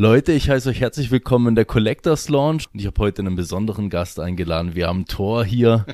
Leute, ich heiße euch herzlich willkommen in der Collectors Launch und ich habe heute einen besonderen Gast eingeladen. Wir haben Thor hier,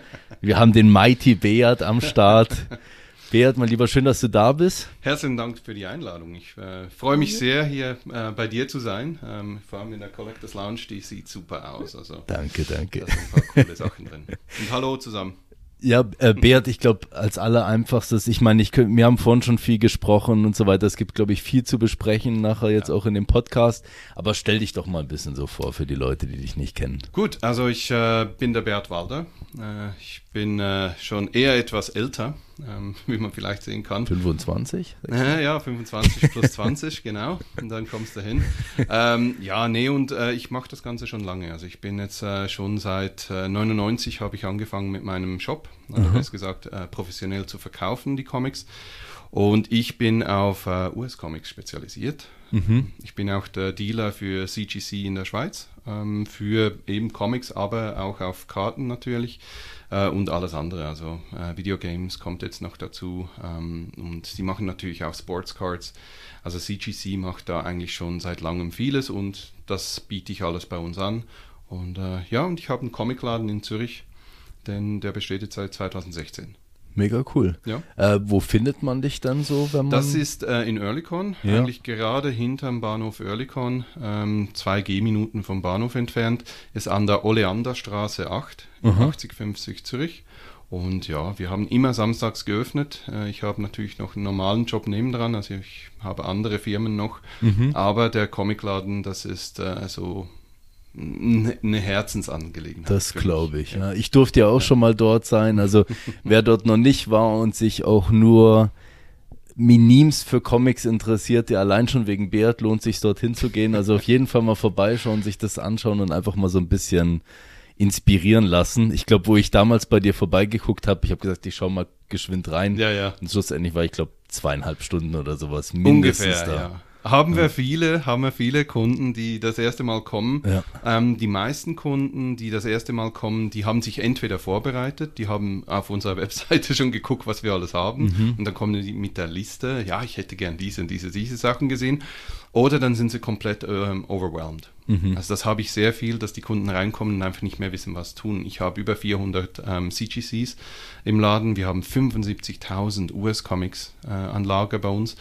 wir haben den Mighty Beat am Start. Beat, mein Lieber, schön, dass du da bist. Herzlichen Dank für die Einladung. Ich äh, freue mich sehr, hier äh, bei dir zu sein. Ähm, vor allem in der Collectors Lounge, die sieht super aus. Also, danke, danke. Da sind ein paar coole Sachen drin. Und hallo zusammen. Ja, äh, Beat, ich glaube, als allereinfachstes, ich meine, ich könnt, wir haben vorhin schon viel gesprochen und so weiter. Es gibt, glaube ich, viel zu besprechen nachher jetzt ja. auch in dem Podcast. Aber stell dich doch mal ein bisschen so vor für die Leute, die dich nicht kennen. Gut, also ich äh, bin der Beat Walder. Äh, ich bin äh, schon eher etwas älter, ähm, wie man vielleicht sehen kann. 25? ja, 25 plus 20, genau. Und dann kommst du hin. Ähm, ja, nee, und äh, ich mache das Ganze schon lange. Also ich bin jetzt äh, schon seit 99 habe ich angefangen mit meinem Shop also mhm. gesagt, äh, professionell zu verkaufen, die Comics. Und ich bin auf äh, US-Comics spezialisiert. Mhm. Ich bin auch der Dealer für CGC in der Schweiz, ähm, für eben Comics, aber auch auf Karten natürlich äh, und alles andere. Also äh, Videogames kommt jetzt noch dazu ähm, und sie machen natürlich auch Sportscards. Also CGC macht da eigentlich schon seit langem vieles und das biete ich alles bei uns an. Und äh, ja, und ich habe einen Comicladen in Zürich denn der besteht jetzt seit 2016. Mega cool. Ja. Äh, wo findet man dich dann so, wenn man. Das ist äh, in Oerlikon, ja. eigentlich gerade hinterm Bahnhof Oerlikon, ähm, zwei Gehminuten vom Bahnhof entfernt, ist an der Oleanderstraße 8, in 8050 Zürich. Und ja, wir haben immer samstags geöffnet. Äh, ich habe natürlich noch einen normalen Job nebendran, also ich habe andere Firmen noch. Mhm. Aber der Comicladen, das ist äh, so eine Herzensangelegenheit. Das glaube ich. Ja. Ich durfte ja auch ja. schon mal dort sein. Also wer dort noch nicht war und sich auch nur Minims für Comics interessiert, der allein schon wegen Beat lohnt sich dorthin zu gehen. Also auf jeden Fall mal vorbeischauen, sich das anschauen und einfach mal so ein bisschen inspirieren lassen. Ich glaube, wo ich damals bei dir vorbeigeguckt habe, ich habe gesagt, ich schau mal geschwind rein. Ja, ja. Und schlussendlich war ich glaube zweieinhalb Stunden oder sowas mindestens Ungefähr, da. Ja. Haben wir viele, haben wir viele Kunden, die das erste Mal kommen. Ja. Ähm, die meisten Kunden, die das erste Mal kommen, die haben sich entweder vorbereitet, die haben auf unserer Webseite schon geguckt, was wir alles haben, mhm. und dann kommen die mit der Liste, ja, ich hätte gern diese und diese, diese Sachen gesehen, oder dann sind sie komplett ähm, overwhelmed. Mhm. Also das habe ich sehr viel, dass die Kunden reinkommen und einfach nicht mehr wissen, was tun. Ich habe über 400 ähm, CGCs im Laden, wir haben 75.000 US-Comics äh, an Lager bei uns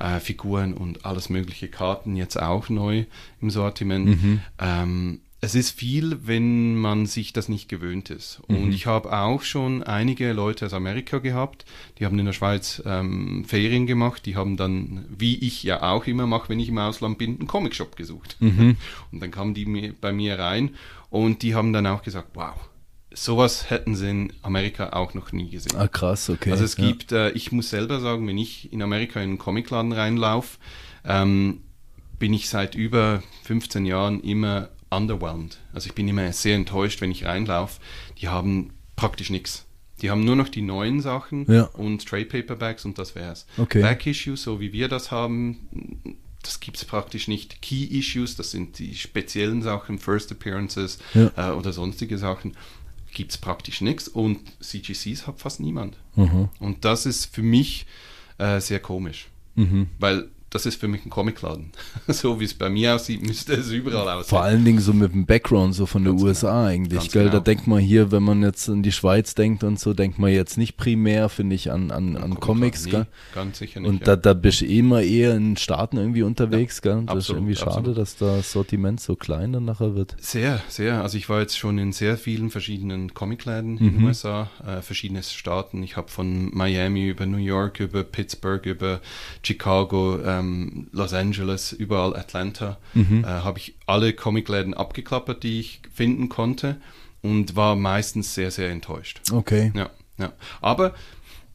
äh, Figuren und alles mögliche Karten jetzt auch neu im Sortiment. Mhm. Ähm, es ist viel, wenn man sich das nicht gewöhnt ist. Und mhm. ich habe auch schon einige Leute aus Amerika gehabt, die haben in der Schweiz ähm, Ferien gemacht, die haben dann, wie ich ja auch immer mache, wenn ich im Ausland bin, einen Comicshop gesucht. Mhm. Und dann kamen die bei mir rein und die haben dann auch gesagt, wow, sowas hätten sie in Amerika auch noch nie gesehen. Ah, krass, okay. Also es ja. gibt, äh, ich muss selber sagen, wenn ich in Amerika in einen Comicladen reinlaufe, ähm, bin ich seit über 15 Jahren immer underwhelmed. Also ich bin immer sehr enttäuscht, wenn ich reinlaufe. Die haben praktisch nichts. Die haben nur noch die neuen Sachen ja. und Trade Paperbacks und das wär's. Okay. Back Issues, so wie wir das haben, das gibt es praktisch nicht. Key Issues, das sind die speziellen Sachen, First Appearances ja. äh, oder sonstige Sachen gibt es praktisch nichts und CGCs hat fast niemand. Mhm. Und das ist für mich äh, sehr komisch, mhm. weil das ist für mich ein Comicladen. so wie es bei mir aussieht, müsste es überall aussehen. Vor allen Dingen so mit dem Background so von Ganz der USA genau. eigentlich, Ganz gell? Genau. Da denkt man hier, wenn man jetzt an die Schweiz denkt und so, denkt man jetzt nicht primär, finde ich, an, an, an Comics, nee, gell? Ganz sicher nicht. Und da, da bist du immer eher in Staaten irgendwie unterwegs, ja, gell? Das absolut, ist irgendwie schade, absolut. dass das Sortiment so klein dann nachher wird. Sehr, sehr. Also ich war jetzt schon in sehr vielen verschiedenen Comicläden mhm. in den USA, äh, verschiedene Staaten. Ich habe von Miami über New York, über Pittsburgh, über Chicago, äh, ähm, Los Angeles, überall Atlanta, mhm. äh, habe ich alle Comicläden abgeklappert, die ich finden konnte und war meistens sehr, sehr enttäuscht. Okay. Ja, ja. Aber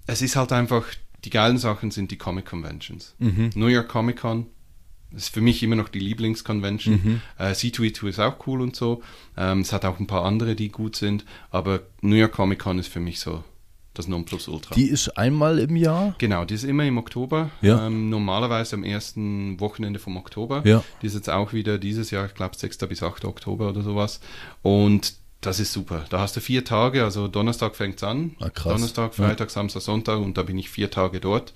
es ist halt einfach die geilen Sachen sind die Comic Conventions. Mhm. New York Comic Con ist für mich immer noch die Lieblingsconvention. Mhm. Äh, C2E2 ist auch cool und so. Ähm, es hat auch ein paar andere, die gut sind, aber New York Comic Con ist für mich so das Nonplusultra. Die ist einmal im Jahr? Genau, die ist immer im Oktober. Ja. Ähm, normalerweise am ersten Wochenende vom Oktober. Ja. Die ist jetzt auch wieder dieses Jahr, ich glaube 6. bis 8. Oktober oder sowas. Und das ist super. Da hast du vier Tage, also Donnerstag fängt es an. Ah, krass. Donnerstag, Freitag, Samstag, Sonntag und da bin ich vier Tage dort.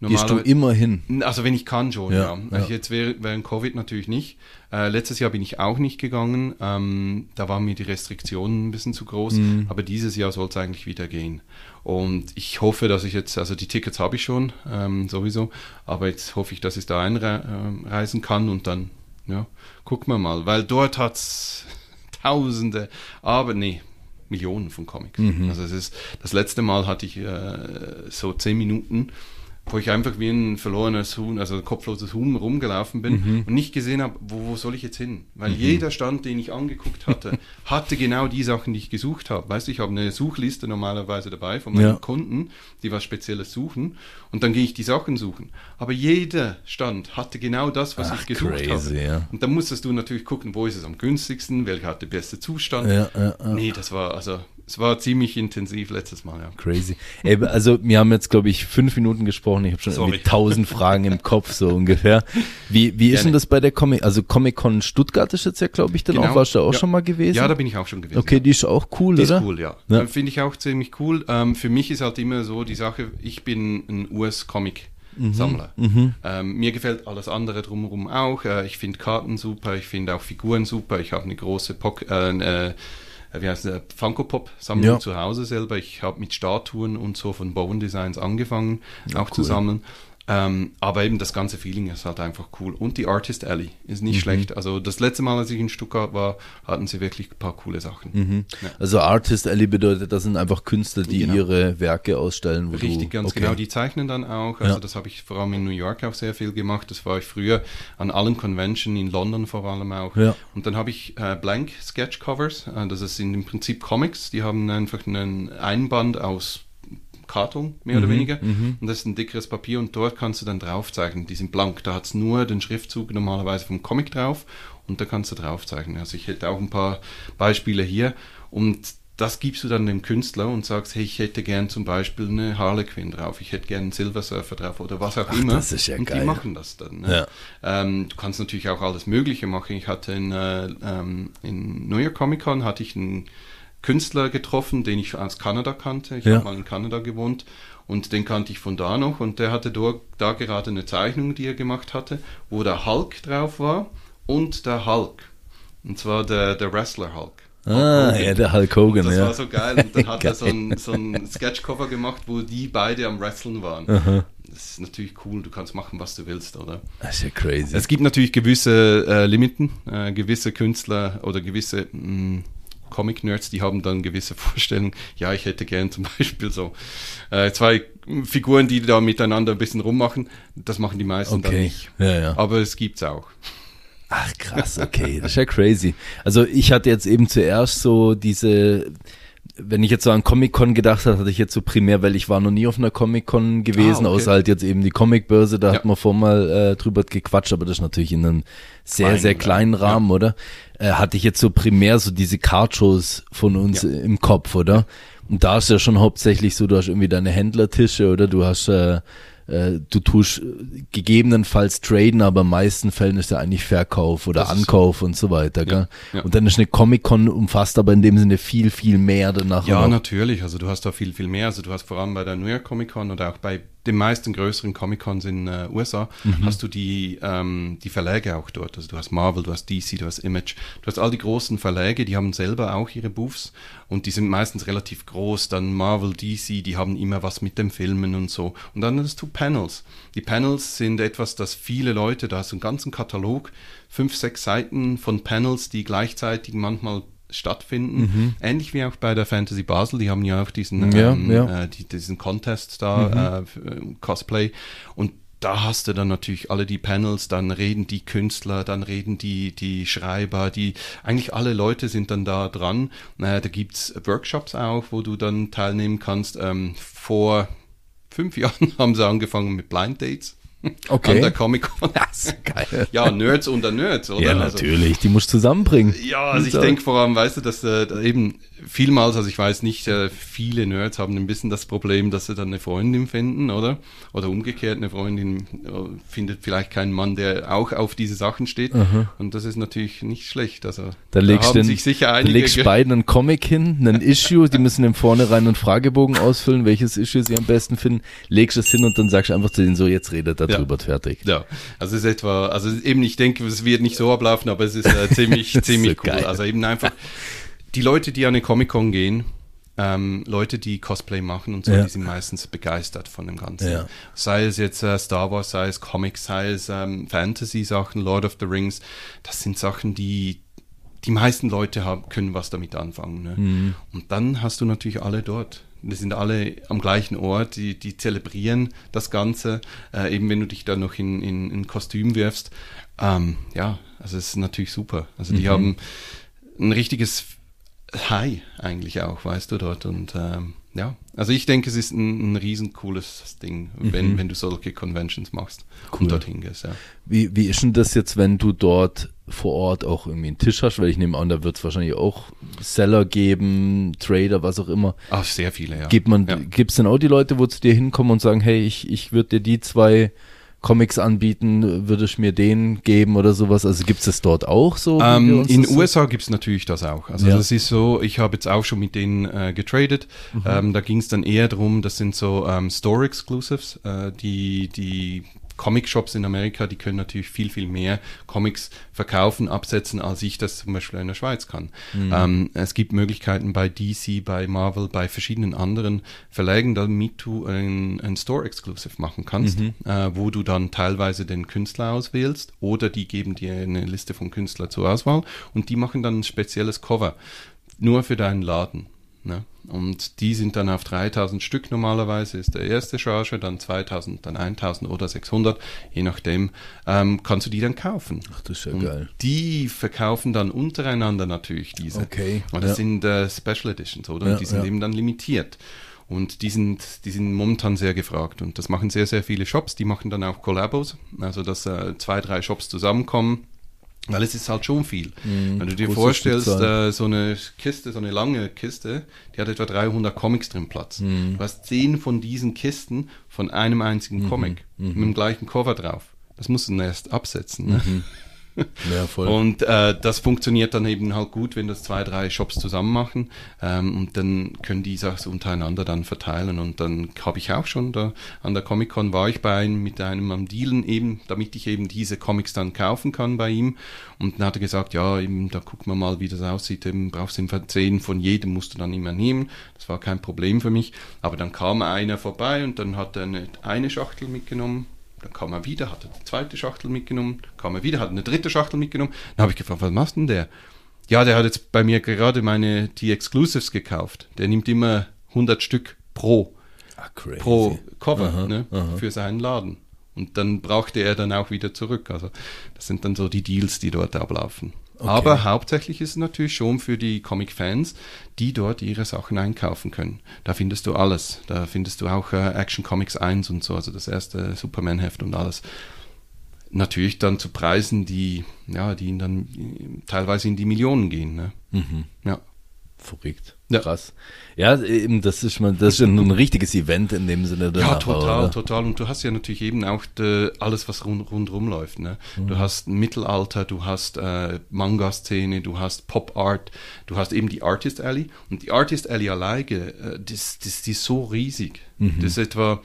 Gehst du immer hin? Also wenn ich kann schon, Ja, ja. ja. Also Jetzt während, während Covid natürlich nicht. Äh, letztes Jahr bin ich auch nicht gegangen. Ähm, da waren mir die Restriktionen ein bisschen zu groß. Mhm. Aber dieses Jahr soll es eigentlich wieder gehen. Und ich hoffe, dass ich jetzt, also die Tickets habe ich schon, ähm, sowieso. Aber jetzt hoffe ich, dass ich da einreisen kann und dann, ja, gucken wir mal. Weil dort hat es Tausende, aber nee, Millionen von Comics. Mhm. Also es ist, das letzte Mal hatte ich äh, so zehn Minuten, wo ich einfach wie ein verlorenes Huhn, also ein kopfloses Huhn rumgelaufen bin Mhm. und nicht gesehen habe, wo, wo soll ich jetzt hin? Weil jeder Stand, den ich angeguckt hatte, hatte genau die Sachen, die ich gesucht habe. Weißt du, ich habe eine Suchliste normalerweise dabei von meinen Ja. Kunden, die was Spezielles suchen und dann gehe ich die Sachen suchen. Aber jeder Stand hatte genau das, was Ach, ich gesucht crazy, habe. ja. Und dann musstest du natürlich gucken, wo ist es am günstigsten, welcher hat den besten Zustand. Ja, ja, ja. Nee, das war, also, es war ziemlich intensiv letztes Mal, ja. Crazy. Ey, also wir haben jetzt, glaube ich, fünf Minuten gesprochen. Ich habe schon Sorry. irgendwie tausend Fragen im Kopf, so ungefähr. Wie, wie ist Gerne. denn das bei der Comic? Also Comic-Con Stuttgart ist jetzt ja, glaube ich, dann Genau. auch. Warst du auch Ja. schon mal gewesen? Ja, da bin ich auch schon gewesen. Okay, ja. die ist auch cool, Die oder? ist cool, ja. Ja. Äh, Finde ich auch ziemlich cool. Ähm, für mich ist halt immer so die Sache, ich bin ein US-Comic-Sammler. Mhm. Ähm, mir gefällt alles andere drumherum auch. Äh, ich finde Karten super, ich finde auch Figuren super. Ich habe eine große Pock äh, äh, wie heißt der, Funko Pop Sammlung Ja. zu Hause selber. Ich habe mit Statuen und so von Bone Designs angefangen, auch zu cool. sammeln. Ähm, aber eben das ganze Feeling ist halt einfach cool. Und die Artist Alley ist Mhm. nicht schlecht. Also das letzte Mal, als ich in Stuttgart war, hatten sie wirklich ein paar coole Sachen. Ja. Also Artist Alley bedeutet, das sind einfach Künstler, die Genau. ihre Werke ausstellen. Wo Richtig, du, ganz okay. genau. Die zeichnen dann auch. Also Ja. das habe ich vor allem in New York auch sehr viel gemacht. Das war ich früher an allen Convention in London vor allem auch. Ja. Und dann habe ich äh, Blank Sketch Covers. Äh, das sind im Prinzip Comics. Die haben einfach einen Einband aus Karton, mehr Mhm, oder weniger. Und das ist ein dickeres Papier und dort kannst du dann drauf zeichnen. Die sind blank. Da hat es nur den Schriftzug normalerweise vom Comic drauf und da kannst du drauf zeichnen. Also ich hätte auch ein paar Beispiele hier und das gibst du dann dem Künstler und sagst, hey, ich hätte gern zum Beispiel eine Harlequin drauf, ich hätte gern einen Silver Surfer drauf oder was auch Ach, immer. das ist ja und geil. die machen das dann. Ne? Ähm, du kannst natürlich auch alles Mögliche machen. Ich hatte in, äh, ähm, in New York Comic Con hatte ich einen Künstler getroffen, den ich aus Kanada kannte. Ich Ja. habe mal in Kanada gewohnt und den kannte ich von da noch und der hatte dort, da gerade eine Zeichnung, die er gemacht hatte, wo der Hulk drauf war und der Hulk. Und zwar der, der Wrestler Hulk. Ah, ja, der Hulk Hogan, das ja. war so geil. Und dann hat er so ein, so ein Sketchcover gemacht, wo die beide am Wrestlen waren. Aha. Das ist natürlich cool, du kannst machen, was du willst, oder? Das ist ja crazy. Es gibt natürlich gewisse äh, Limiten, äh, gewisse Künstler oder gewisse mh, Comic-Nerds, die haben dann gewisse Vorstellungen. Ja, ich hätte gern zum Beispiel so äh, zwei Figuren, die da miteinander ein bisschen rummachen. Das machen die meisten dann okay. nicht. Ja, ja. Aber es gibt's auch. Ach krass, okay, das ist ja crazy. Also ich hatte jetzt eben zuerst so diese, wenn ich jetzt so an Comic-Con gedacht habe, hatte ich jetzt so primär, weil ich war noch nie auf einer Comic-Con gewesen, Ah, okay. außer halt jetzt eben die Comicbörse, da Ja. hat man vorher mal äh, drüber gequatscht, aber das ist natürlich in einem sehr, Kleinen sehr kleinen Rahmen, Rahmen, oder? Äh, hatte ich jetzt so primär so diese Card-Shows von uns Ja. im Kopf, oder? Und da ist ja schon hauptsächlich so, du hast irgendwie deine Händlertische, oder? Du hast äh, äh, du tust äh, gegebenenfalls traden, aber in meisten Fällen ist ja eigentlich Verkauf oder Das so. Ankauf und so weiter. Gell? ja. Und dann ist eine Comic-Con umfasst aber in dem Sinne viel, viel mehr danach. Ja, natürlich. Also du hast da viel, viel mehr. Also du hast vor allem bei der New York Comic Con oder auch bei den meisten größeren Comic Cons in äh, USA hast du die, ähm, die Verläge auch dort. Also du hast Marvel, du hast DC, du hast Image. Du hast all die großen Verläge, die haben selber auch ihre Booths und die sind meistens relativ groß. Dann Marvel, DC, die haben immer was mit dem Filmen und so. Und dann hast du Panels. Die Panels sind etwas, das viele Leute, da hast du einen ganzen Katalog, fünf, sechs Seiten von Panels, die gleichzeitig manchmal stattfinden. Ähnlich wie auch bei der Fantasy Basel, die haben ja auch diesen, Ja, ähm, ja. Äh, die, diesen Contest da, für, äh, Cosplay. Und da hast du dann natürlich alle die Panels, dann reden die Künstler, dann reden die, die Schreiber, die, eigentlich alle Leute sind dann da dran. Äh, da gibt's Workshops auch, wo du dann teilnehmen kannst, ähm, vor fünf Jahren haben sie angefangen mit Blind Dates. Okay. An der Comic-Con. Das ist geil. Ja, Nerds unter Nerds, oder? Ja, Also- natürlich. Die musst du zusammenbringen. ja, also ich So. denke vor allem, weißt du, dass äh, da eben vielmals, also ich weiß nicht, äh, viele Nerds haben ein bisschen das Problem, dass sie dann eine Freundin finden, oder? Oder umgekehrt, eine Freundin äh, findet vielleicht keinen Mann, der auch auf diese Sachen steht. Und das ist natürlich nicht schlecht. Also Da legst du haben den, sich sicher da einige legst ge- beiden einen Comic hin, einen Issue, die müssen im Vornherein einen Fragebogen ausfüllen, welches Issue sie am besten finden, legst es hin und dann sagst du einfach zu denen so, jetzt redet darüber, fertig. Ja, also es ist etwa, also eben, ich denke, es wird nicht so ablaufen, aber es ist äh, ziemlich, ziemlich so cool. geil. Also eben einfach die Leute, die an eine Comic-Con gehen, ähm, Leute, die Cosplay machen und so, Ja. die sind meistens begeistert von dem Ganzen. Ja. Sei es jetzt äh, Star Wars, sei es Comics, sei es ähm, Fantasy-Sachen, Lord of the Rings, das sind Sachen, die die meisten Leute haben, können was damit anfangen. Ne? Mhm. Und dann hast du natürlich alle dort. Die sind alle am gleichen Ort, die, die zelebrieren das Ganze. Äh, eben wenn du dich da noch in, in, in Kostüm wirfst. Ähm, ja, also es ist natürlich super. Also die haben ein richtiges High eigentlich auch, weißt du, dort. Und ähm, ja, also ich denke, es ist ein, ein riesen cooles Ding, wenn, wenn du solche Conventions machst Cool. und dorthin gehst. Ja. Wie, wie ist denn das jetzt, wenn du dort vor Ort auch irgendwie einen Tisch hast? Weil ich nehme an, da wird es wahrscheinlich auch Seller geben, Trader, was auch immer. Ach, sehr viele, ja. Gibt man, ja. gibt's denn auch die Leute, wo zu dir hinkommen und sagen, hey, ich, ich würde dir die zwei Comics anbieten, würdest du mir den geben oder sowas? Also gibt's das dort auch so? Ähm, in so- USA gibt's natürlich das auch. Also Ja. das ist so, ich habe jetzt auch schon mit denen äh, getradet. Mhm. Ähm, da ging's dann eher drum, das sind so ähm, Store Exclusives, äh, die die Comic-Shops in Amerika, die können natürlich viel, viel mehr Comics verkaufen, absetzen, als ich das zum Beispiel in der Schweiz kann. Mhm. Ähm, es gibt Möglichkeiten bei DC, bei Marvel, bei verschiedenen anderen Verlägen, damit du ein, ein Store-Exclusive machen kannst, Mhm. äh, wo du dann teilweise den Künstler auswählst oder die geben dir eine Liste von Künstlern zur Auswahl und die machen dann ein spezielles Cover, nur für deinen Laden. Ne? Und die sind dann auf 3000 Stück normalerweise, ist der erste Charge, dann 2000, dann 1000 oder 600, je nachdem, ähm, kannst du die dann kaufen. Ach, das ist ja Und geil. Die verkaufen dann untereinander natürlich diese. Okay, Und das ja. sind äh, Special Editions, oder? Ja, Und die sind ja. eben dann limitiert. Und die sind, die sind momentan sehr gefragt. Und das machen sehr, sehr viele Shops. Die machen dann auch Collabos. Also, dass äh, zwei, drei Shops zusammenkommen. Weil es ist halt schon viel. Wenn du dir vorstellst, äh, so eine Kiste, so eine lange Kiste, die hat etwa 300 Comics drin Platz. Du hast zehn von diesen Kisten von einem einzigen Comic mit dem gleichen Cover drauf. Das musst du dann erst absetzen. Ne? Ja, voll. Und äh, das funktioniert dann eben halt gut, wenn das zwei, drei Shops zusammen machen. Ähm, und dann können die das untereinander dann verteilen. Und dann habe ich auch schon da an der Comic-Con war ich bei einem mit einem am Dealen eben, damit ich eben diese Comics dann kaufen kann bei ihm. Und dann hat er gesagt, ja, eben, da gucken wir mal, wie das aussieht. Eben brauchst du zehn von jedem musst du dann immer nehmen. Das war kein Problem für mich. Aber dann kam einer vorbei und dann hat er eine, eine Schachtel mitgenommen. Dann kam er wieder, hat er die zweite Schachtel mitgenommen, kam er wieder, hat eine dritte Schachtel mitgenommen. Dann habe ich gefragt, was machst denn der? Ja, der hat jetzt bei mir gerade meine die Exclusives gekauft. Der nimmt immer 100 Stück pro ah, pro Cover Aha, ne, aha. für seinen Laden. Und dann brauchte er dann auch wieder zurück. Also das sind dann so die Deals, die dort ablaufen. Aber hauptsächlich ist es natürlich schon für die Comic-Fans, die dort ihre Sachen einkaufen können. Da findest du alles. Da findest du auch äh, Action Comics 1 und so, also das erste Superman-Heft und alles. Natürlich dann zu Preisen, die, ja, die ihn dann äh, teilweise in die Millionen gehen. Ne? Mhm. Ja. Verrückt. Ja. Krass. Ja, eben, das ist mal, das ist schon ein richtiges Event in dem Sinne. Ja, total, oder? total. Und du hast ja natürlich eben auch de, alles, was rund, rundrum läuft. Ne? Mhm. Du hast Mittelalter, du hast äh, Manga-Szene, du hast Pop-Art, du hast eben die Artist Alley. Und die Artist Alley alleine, äh, das, das, die ist so riesig. Mhm. Das ist etwa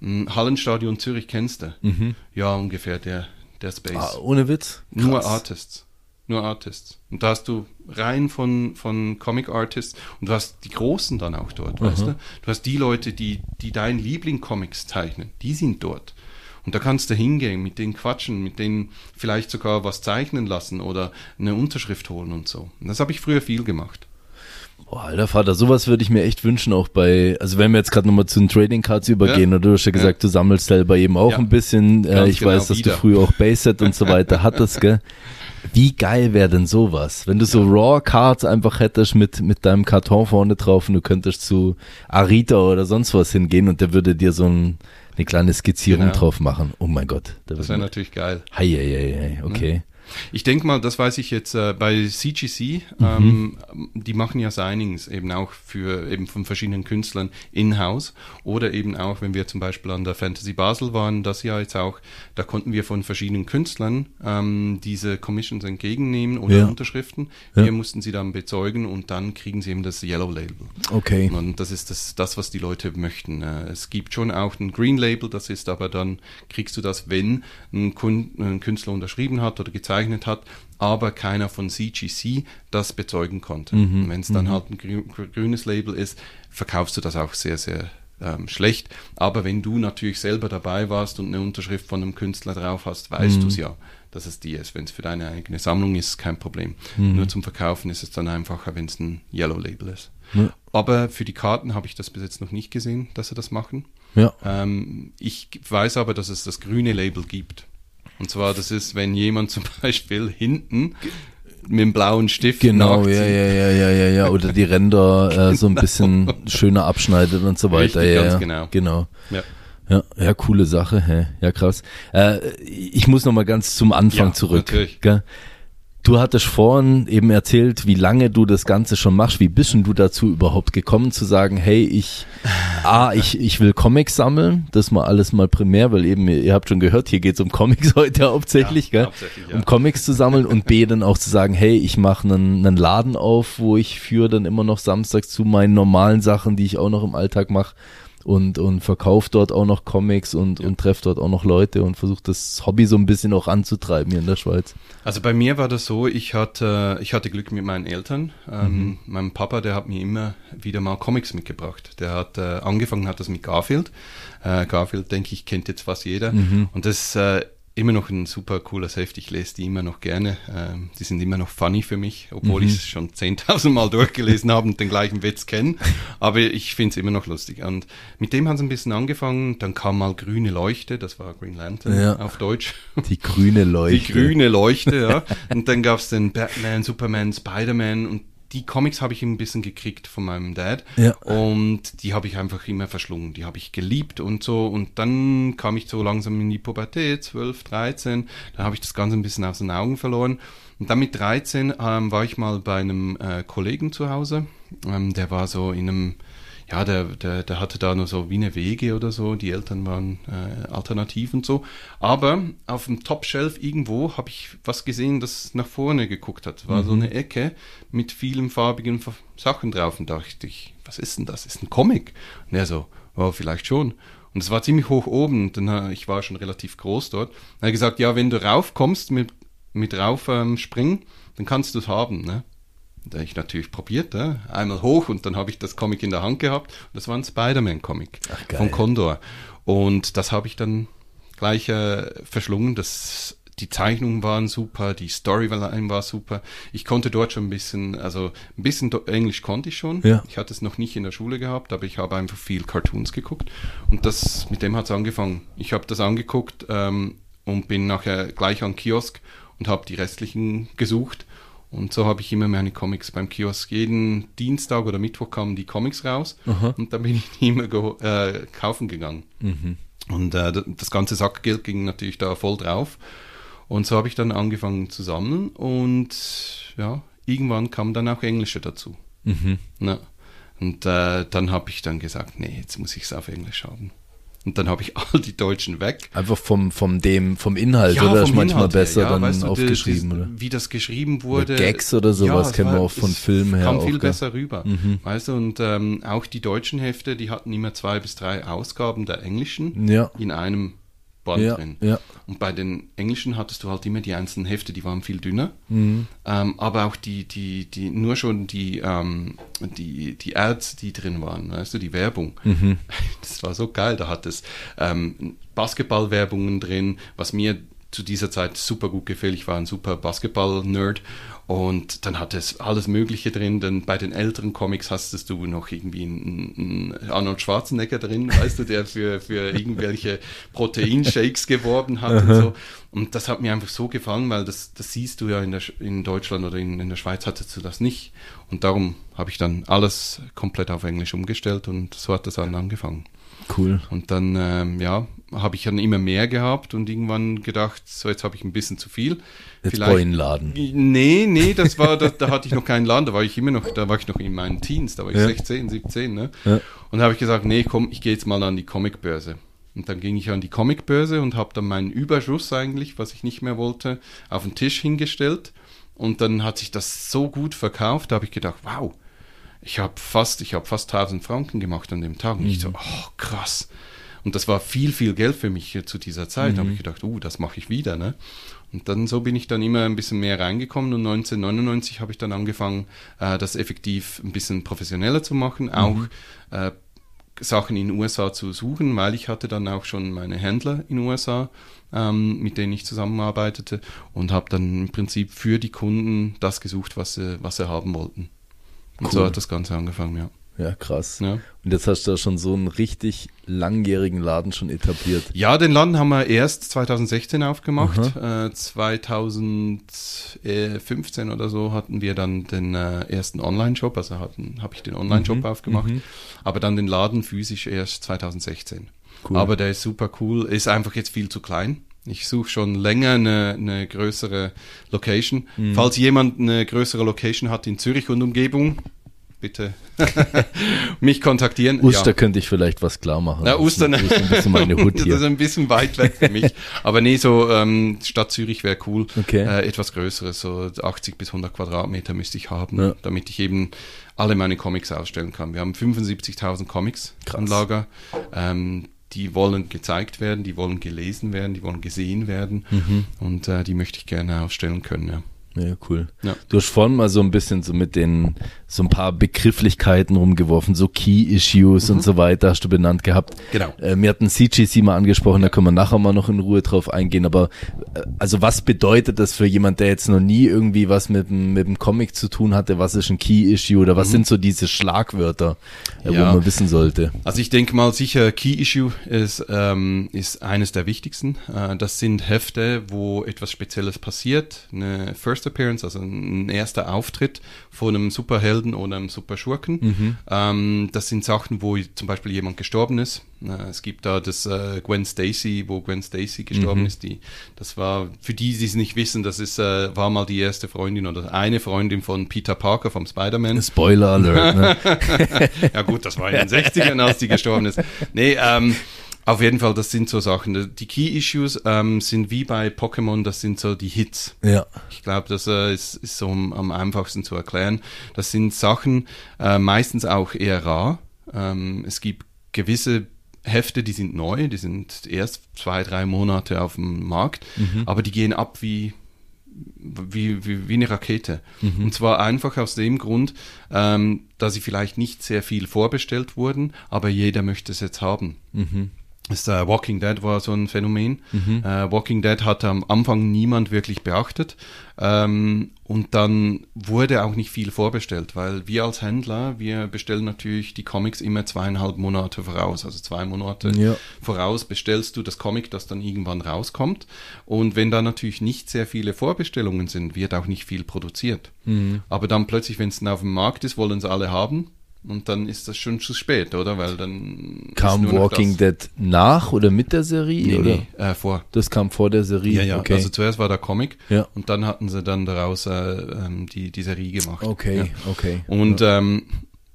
ein Hallenstadion Zürich, kennst du? Mhm. Ja, ungefähr der, der Space. Ah, ohne Witz. Nur Krass. Artists. Nur Artists. Und da hast du Reihen von, von Comic Artists und du hast die Großen dann auch dort, weißt du? Du hast die Leute, die, die deinen Liebling-Comics zeichnen, die sind dort. Und da kannst du hingehen, mit denen quatschen, mit denen vielleicht sogar was zeichnen lassen oder eine Unterschrift holen und so. Und das habe ich früher viel gemacht. Boah, alter Vater, sowas würde ich mir echt wünschen, auch bei, also wenn wir jetzt gerade nochmal zu den Trading Cards übergehen, Ja. oder du hast ja gesagt, du sammelst selber eben auch Ja. ein bisschen, äh, Ganz ich genau, weiß, dass wieder. du früher auch Bayset und so weiter hattest, gell? Wie geil wäre denn sowas? Wenn du so Raw Cards einfach hättest mit, mit deinem Karton vorne drauf und du könntest zu Arita oder sonst was hingehen und der würde dir so ein, eine kleine Skizzierung Genau. drauf machen. Oh mein Gott. Das wäre natürlich geil. Hei, hei, hei, hei, okay. Ich denke mal, das weiß ich jetzt äh, bei CGC, ähm, die machen ja Signings eben auch für eben von verschiedenen Künstlern in-house oder eben auch, wenn wir zum Beispiel an der Fantasy Basel waren, das Jahr jetzt auch, da konnten wir von verschiedenen Künstlern ähm, diese Commissions entgegennehmen oder Ja. Unterschriften. Ja. Wir mussten sie dann bezeugen und dann kriegen sie eben das Yellow Label. Okay. Und das ist das, das, was die Leute möchten. Äh, Es gibt schon auch ein Green Label, das ist aber dann, kriegst du das, wenn ein, Kun ein Künstler unterschrieben hat oder gezeichnet hat, aber keiner von CGC das bezeugen konnte. Und wenn es dann halt ein grü grünes Label ist, verkaufst du das auch sehr, sehr ähm, schlecht. Aber wenn du natürlich selber dabei warst und eine Unterschrift von einem Künstler drauf hast, weißt du es ja, dass es die ist. Wenn es für deine eigene Sammlung ist, kein Problem. Nur zum Verkaufen ist es dann einfacher, wenn es ein Yellow Label ist. Ja. Aber für die Karten habe ich das bis jetzt noch nicht gesehen, dass sie das machen. Ja. Ähm, ich weiß aber, dass es das grüne Label gibt. Und zwar, das ist, wenn jemand zum Beispiel hinten mit dem blauen Stift Genau, ja, ja, ja, ja, ja, ja. Oder die Ränder äh, so ein bisschen schöner abschneidet und so weiter. Richtig, ja, ganz ja. genau. Genau. Ja. Ja, ja, coole Sache, hä? ja krass. Äh, ich muss noch mal ganz zum Anfang Ja, zurück. natürlich. Gell? Du hattest vorhin eben erzählt, wie lange du das Ganze schon machst. Wie bist denn du dazu überhaupt gekommen zu sagen, hey, ich, ah, ich, ich will Comics sammeln, das mal alles mal primär, weil eben, ihr habt schon gehört, hier geht's um Comics heute hauptsächlich, Ja, gell? hauptsächlich, ja. um Comics zu sammeln und B, dann auch zu sagen, hey, ich mache einen, einen Laden auf, wo ich führe dann immer noch samstags zu meinen normalen Sachen, die ich auch noch im Alltag mache und, und verkaufe dort auch noch Comics und, und treffe dort auch noch Leute und versuche das Hobby so ein bisschen auch anzutreiben hier in der Schweiz. Also bei mir war das so, ich hatte, ich hatte Glück mit meinen Eltern. Ähm, Mein Papa, der hat mir immer wieder mal Comics mitgebracht. Der hat äh, angefangen, hat das mit Garfield. Äh, Garfield, denke ich, kennt jetzt fast jeder. Und das äh, immer noch ein super cooles Heft. Ich lese die immer noch gerne. Ähm, die sind immer noch funny für mich, obwohl ich es schon 10.000 Mal durchgelesen habe und den gleichen Witz kenne. Aber ich finde es immer noch lustig. Und mit dem hat es ein bisschen angefangen. Dann kam mal Grüne Leuchte, das war Green Lantern Ja. auf Deutsch. Die grüne Leuchte. Die grüne Leuchte, ja. Und dann gab's den Batman, Superman, Spider-Man und die Comics habe ich ein bisschen gekriegt von meinem Dad. Ja. Und die habe ich einfach immer verschlungen. Die habe ich geliebt und so. Und dann kam ich so langsam in die Pubertät, 12, 13. Dann habe ich das Ganze ein bisschen aus den Augen verloren. Und dann mit 13 ähm, war ich mal bei einem äh, Kollegen zu Hause. Ähm, der war so in einem, ja, der, der, der hatte da nur so wie eine Wege oder so. Die Eltern waren äh, alternativ und so. Aber auf dem Top-Shelf irgendwo habe ich was gesehen, das nach vorne geguckt hat. War so eine Ecke mit vielen farbigen Fa- Sachen drauf. Und dachte ich, was ist denn das? Ist ein Comic? Und er so, oh, vielleicht schon. Und es war ziemlich hoch oben. Und dann, äh, ich war schon relativ groß dort. Und er hat gesagt, ja, wenn du raufkommst mit, mit rauf ähm, springen, dann kannst du es haben. Ne? Da habe ich natürlich probiert, ne? einmal hoch und dann habe ich das Comic in der Hand gehabt. Und das war ein Spider-Man-Comic von Condor. Und das habe ich dann gleich äh, verschlungen. Das, die Zeichnungen waren super, die Storyline war super. Ich konnte dort schon ein bisschen, also ein bisschen Englisch konnte ich schon. Ja. Ich hatte es noch nicht in der Schule gehabt, aber ich habe einfach viel Cartoons geguckt. Und das, mit dem hat es angefangen. Ich habe das angeguckt ähm, und bin nachher gleich an Kiosk und habe die restlichen gesucht. Und so habe ich immer meine Comics beim Kiosk. Jeden Dienstag oder Mittwoch kamen die Comics raus und dann bin ich die immer äh, kaufen gegangen. Und äh, das ganze Sackgeld ging natürlich da voll drauf. Und so habe ich dann angefangen zu sammeln und ja, irgendwann kamen dann auch Englische dazu. Ja. Und äh, dann habe ich dann gesagt, nee, jetzt muss ich es auf Englisch haben. Und dann habe ich all die Deutschen weg. Einfach vom, vom dem, vom Inhalt, oder? ist vom manchmal Inhalt her, besser ja, dann weißt du, aufgeschrieben, das, oder? Wie das geschrieben wurde. Gags oder sowas es kennen wir auch von Filmen her Kam auch, viel gell? besser rüber. Weißt du, und ähm, auch die deutschen Hefte, die hatten immer zwei bis drei Ausgaben der englischen Ja. in einem Band Ja, drin. ja. Und bei den englischen hattest du halt immer die einzelnen Hefte, die waren viel dünner. Mhm. Ähm, aber auch die, die, die, nur schon die, ähm, die, die Ads, die drin waren, weißt du, die Werbung. Mhm. Das war so geil. Da hat es ähm, Basketballwerbungen drin, was mir zu dieser Zeit super gut gefiel. Ich war ein super Basketball-Nerd und dann hatte es alles Mögliche drin. Denn bei den älteren Comics hast du noch irgendwie einen, einen Arnold Schwarzenegger drin, weißt du, der für, für irgendwelche Proteinshakes geworben hat und so. Und das hat mir einfach so gefallen, weil das, das siehst du ja in, der, in Deutschland oder in, in der Schweiz hattest du das nicht. Und darum habe ich dann alles komplett auf Englisch umgestellt und so hat das dann angefangen. Cool. Und dann, ähm, ja, habe ich dann immer mehr gehabt und irgendwann gedacht, so jetzt habe ich ein bisschen zu viel. Jetzt Vielleicht, einen Laden. Nee, nee, das war, da, da hatte ich noch keinen Laden, da war ich immer noch, da war ich noch in meinen Teens, da war ich ja. 16, 17, ne? Ja. Und da habe ich gesagt, nee, komm, ich gehe jetzt mal an die Comicbörse. Und dann ging ich an die Comicbörse und habe dann meinen Überschuss eigentlich, was ich nicht mehr wollte, auf den Tisch hingestellt. Und dann hat sich das so gut verkauft, da habe ich gedacht, wow, ich habe fast, ich habe fast 1000 Franken gemacht an dem Tag. Und mhm. ich so, oh, krass. Und das war viel, viel Geld für mich zu dieser Zeit. Mhm. Da habe ich gedacht, uh, das mache ich wieder. Ne? Und dann so bin ich dann immer ein bisschen mehr reingekommen und 1999 habe ich dann angefangen, äh, das effektiv ein bisschen professioneller zu machen, mhm. auch äh, Sachen in den USA zu suchen, weil ich hatte dann auch schon meine Händler in den USA, ähm, mit denen ich zusammenarbeitete und habe dann im Prinzip für die Kunden das gesucht, was sie, was sie haben wollten. Und cool. so hat das Ganze angefangen, ja. Ja, krass. Ja. Und jetzt hast du da schon so einen richtig langjährigen Laden schon etabliert. Ja, den Laden haben wir erst 2016 aufgemacht. Äh, 2015 oder so hatten wir dann den äh, ersten Online-Shop, also habe ich den Online-Shop mhm. aufgemacht, mhm. aber dann den Laden physisch erst 2016. Cool. Aber der ist super cool, ist einfach jetzt viel zu klein. Ich suche schon länger eine, eine größere Location. Mhm. Falls jemand eine größere Location hat in Zürich und Umgebung, bitte mich kontaktieren. Uster ja. könnte ich vielleicht was klar machen. Ja, Uster, das ist ein bisschen meine Hut hier. Das ist ein bisschen weit weg für mich. Aber nee, so ähm, Stadt Zürich wäre cool. Okay. Äh, etwas Größeres, so 80 bis 100 Quadratmeter müsste ich haben, ja. damit ich eben alle meine Comics ausstellen kann. Wir haben 75.000 Comics Krass. Lager. Ähm, die wollen gezeigt werden, die wollen gelesen werden, die wollen gesehen werden mhm. und äh, die möchte ich gerne ausstellen können. Ja. Ja, cool. Ja. Du hast vorhin mal so ein bisschen so mit den, so ein paar Begrifflichkeiten rumgeworfen, so Key-Issues mhm. und so weiter hast du benannt gehabt. Genau. Äh, wir hatten CGC mal angesprochen, ja. da können wir nachher mal noch in Ruhe drauf eingehen, aber äh, also was bedeutet das für jemand, der jetzt noch nie irgendwie was mit, mit dem Comic zu tun hatte, was ist ein Key-Issue oder was mhm. sind so diese Schlagwörter, äh, ja. wo man wissen sollte? Also ich denke mal sicher, Key-Issue ist, ähm, ist eines der wichtigsten. Äh, das sind Hefte, wo etwas Spezielles passiert, eine First Appearance, also ein erster Auftritt von einem Superhelden oder einem Superschurken. Mhm. Ähm, das sind Sachen, wo zum Beispiel jemand gestorben ist. Äh, es gibt da das äh, Gwen Stacy, wo Gwen Stacy gestorben mhm. ist. Die, das war für die, die es nicht wissen, das ist äh, war mal die erste Freundin oder eine Freundin von Peter Parker vom Spider-Man. Spoiler Alert. Ne? ja gut, das war in den 60ern, als die gestorben ist. Nee, ähm, auf jeden Fall, das sind so Sachen. Die Key Issues ähm, sind wie bei Pokémon, das sind so die Hits. Ja. Ich glaube, das äh, ist, ist, so am, am, einfachsten zu erklären. Das sind Sachen, äh, meistens auch eher rar. Ähm, es gibt gewisse Hefte, die sind neu, die sind erst zwei, drei Monate auf dem Markt, mhm. aber die gehen ab wie, wie, wie, wie eine Rakete. Mhm. Und zwar einfach aus dem Grund, ähm, dass sie vielleicht nicht sehr viel vorbestellt wurden, aber jeder möchte es jetzt haben. Mhm. Das, äh, Walking Dead war so ein Phänomen. Mhm. Äh, Walking Dead hatte am Anfang niemand wirklich beachtet. Ähm, und dann wurde auch nicht viel vorbestellt, weil wir als Händler, wir bestellen natürlich die Comics immer zweieinhalb Monate voraus. Also zwei Monate ja. voraus bestellst du das Comic, das dann irgendwann rauskommt. Und wenn da natürlich nicht sehr viele Vorbestellungen sind, wird auch nicht viel produziert. Mhm. Aber dann plötzlich, wenn es dann auf dem Markt ist, wollen sie alle haben und dann ist das schon zu spät, oder? Weil dann. Kam Walking Dead nach oder mit der Serie? Nee, oder? Nee, äh, vor. Das kam vor der Serie? Ja, ja. Okay. Also zuerst war der Comic ja. und dann hatten sie dann daraus äh, ähm, die, die Serie gemacht. Okay, ja. okay. Und ja. ähm,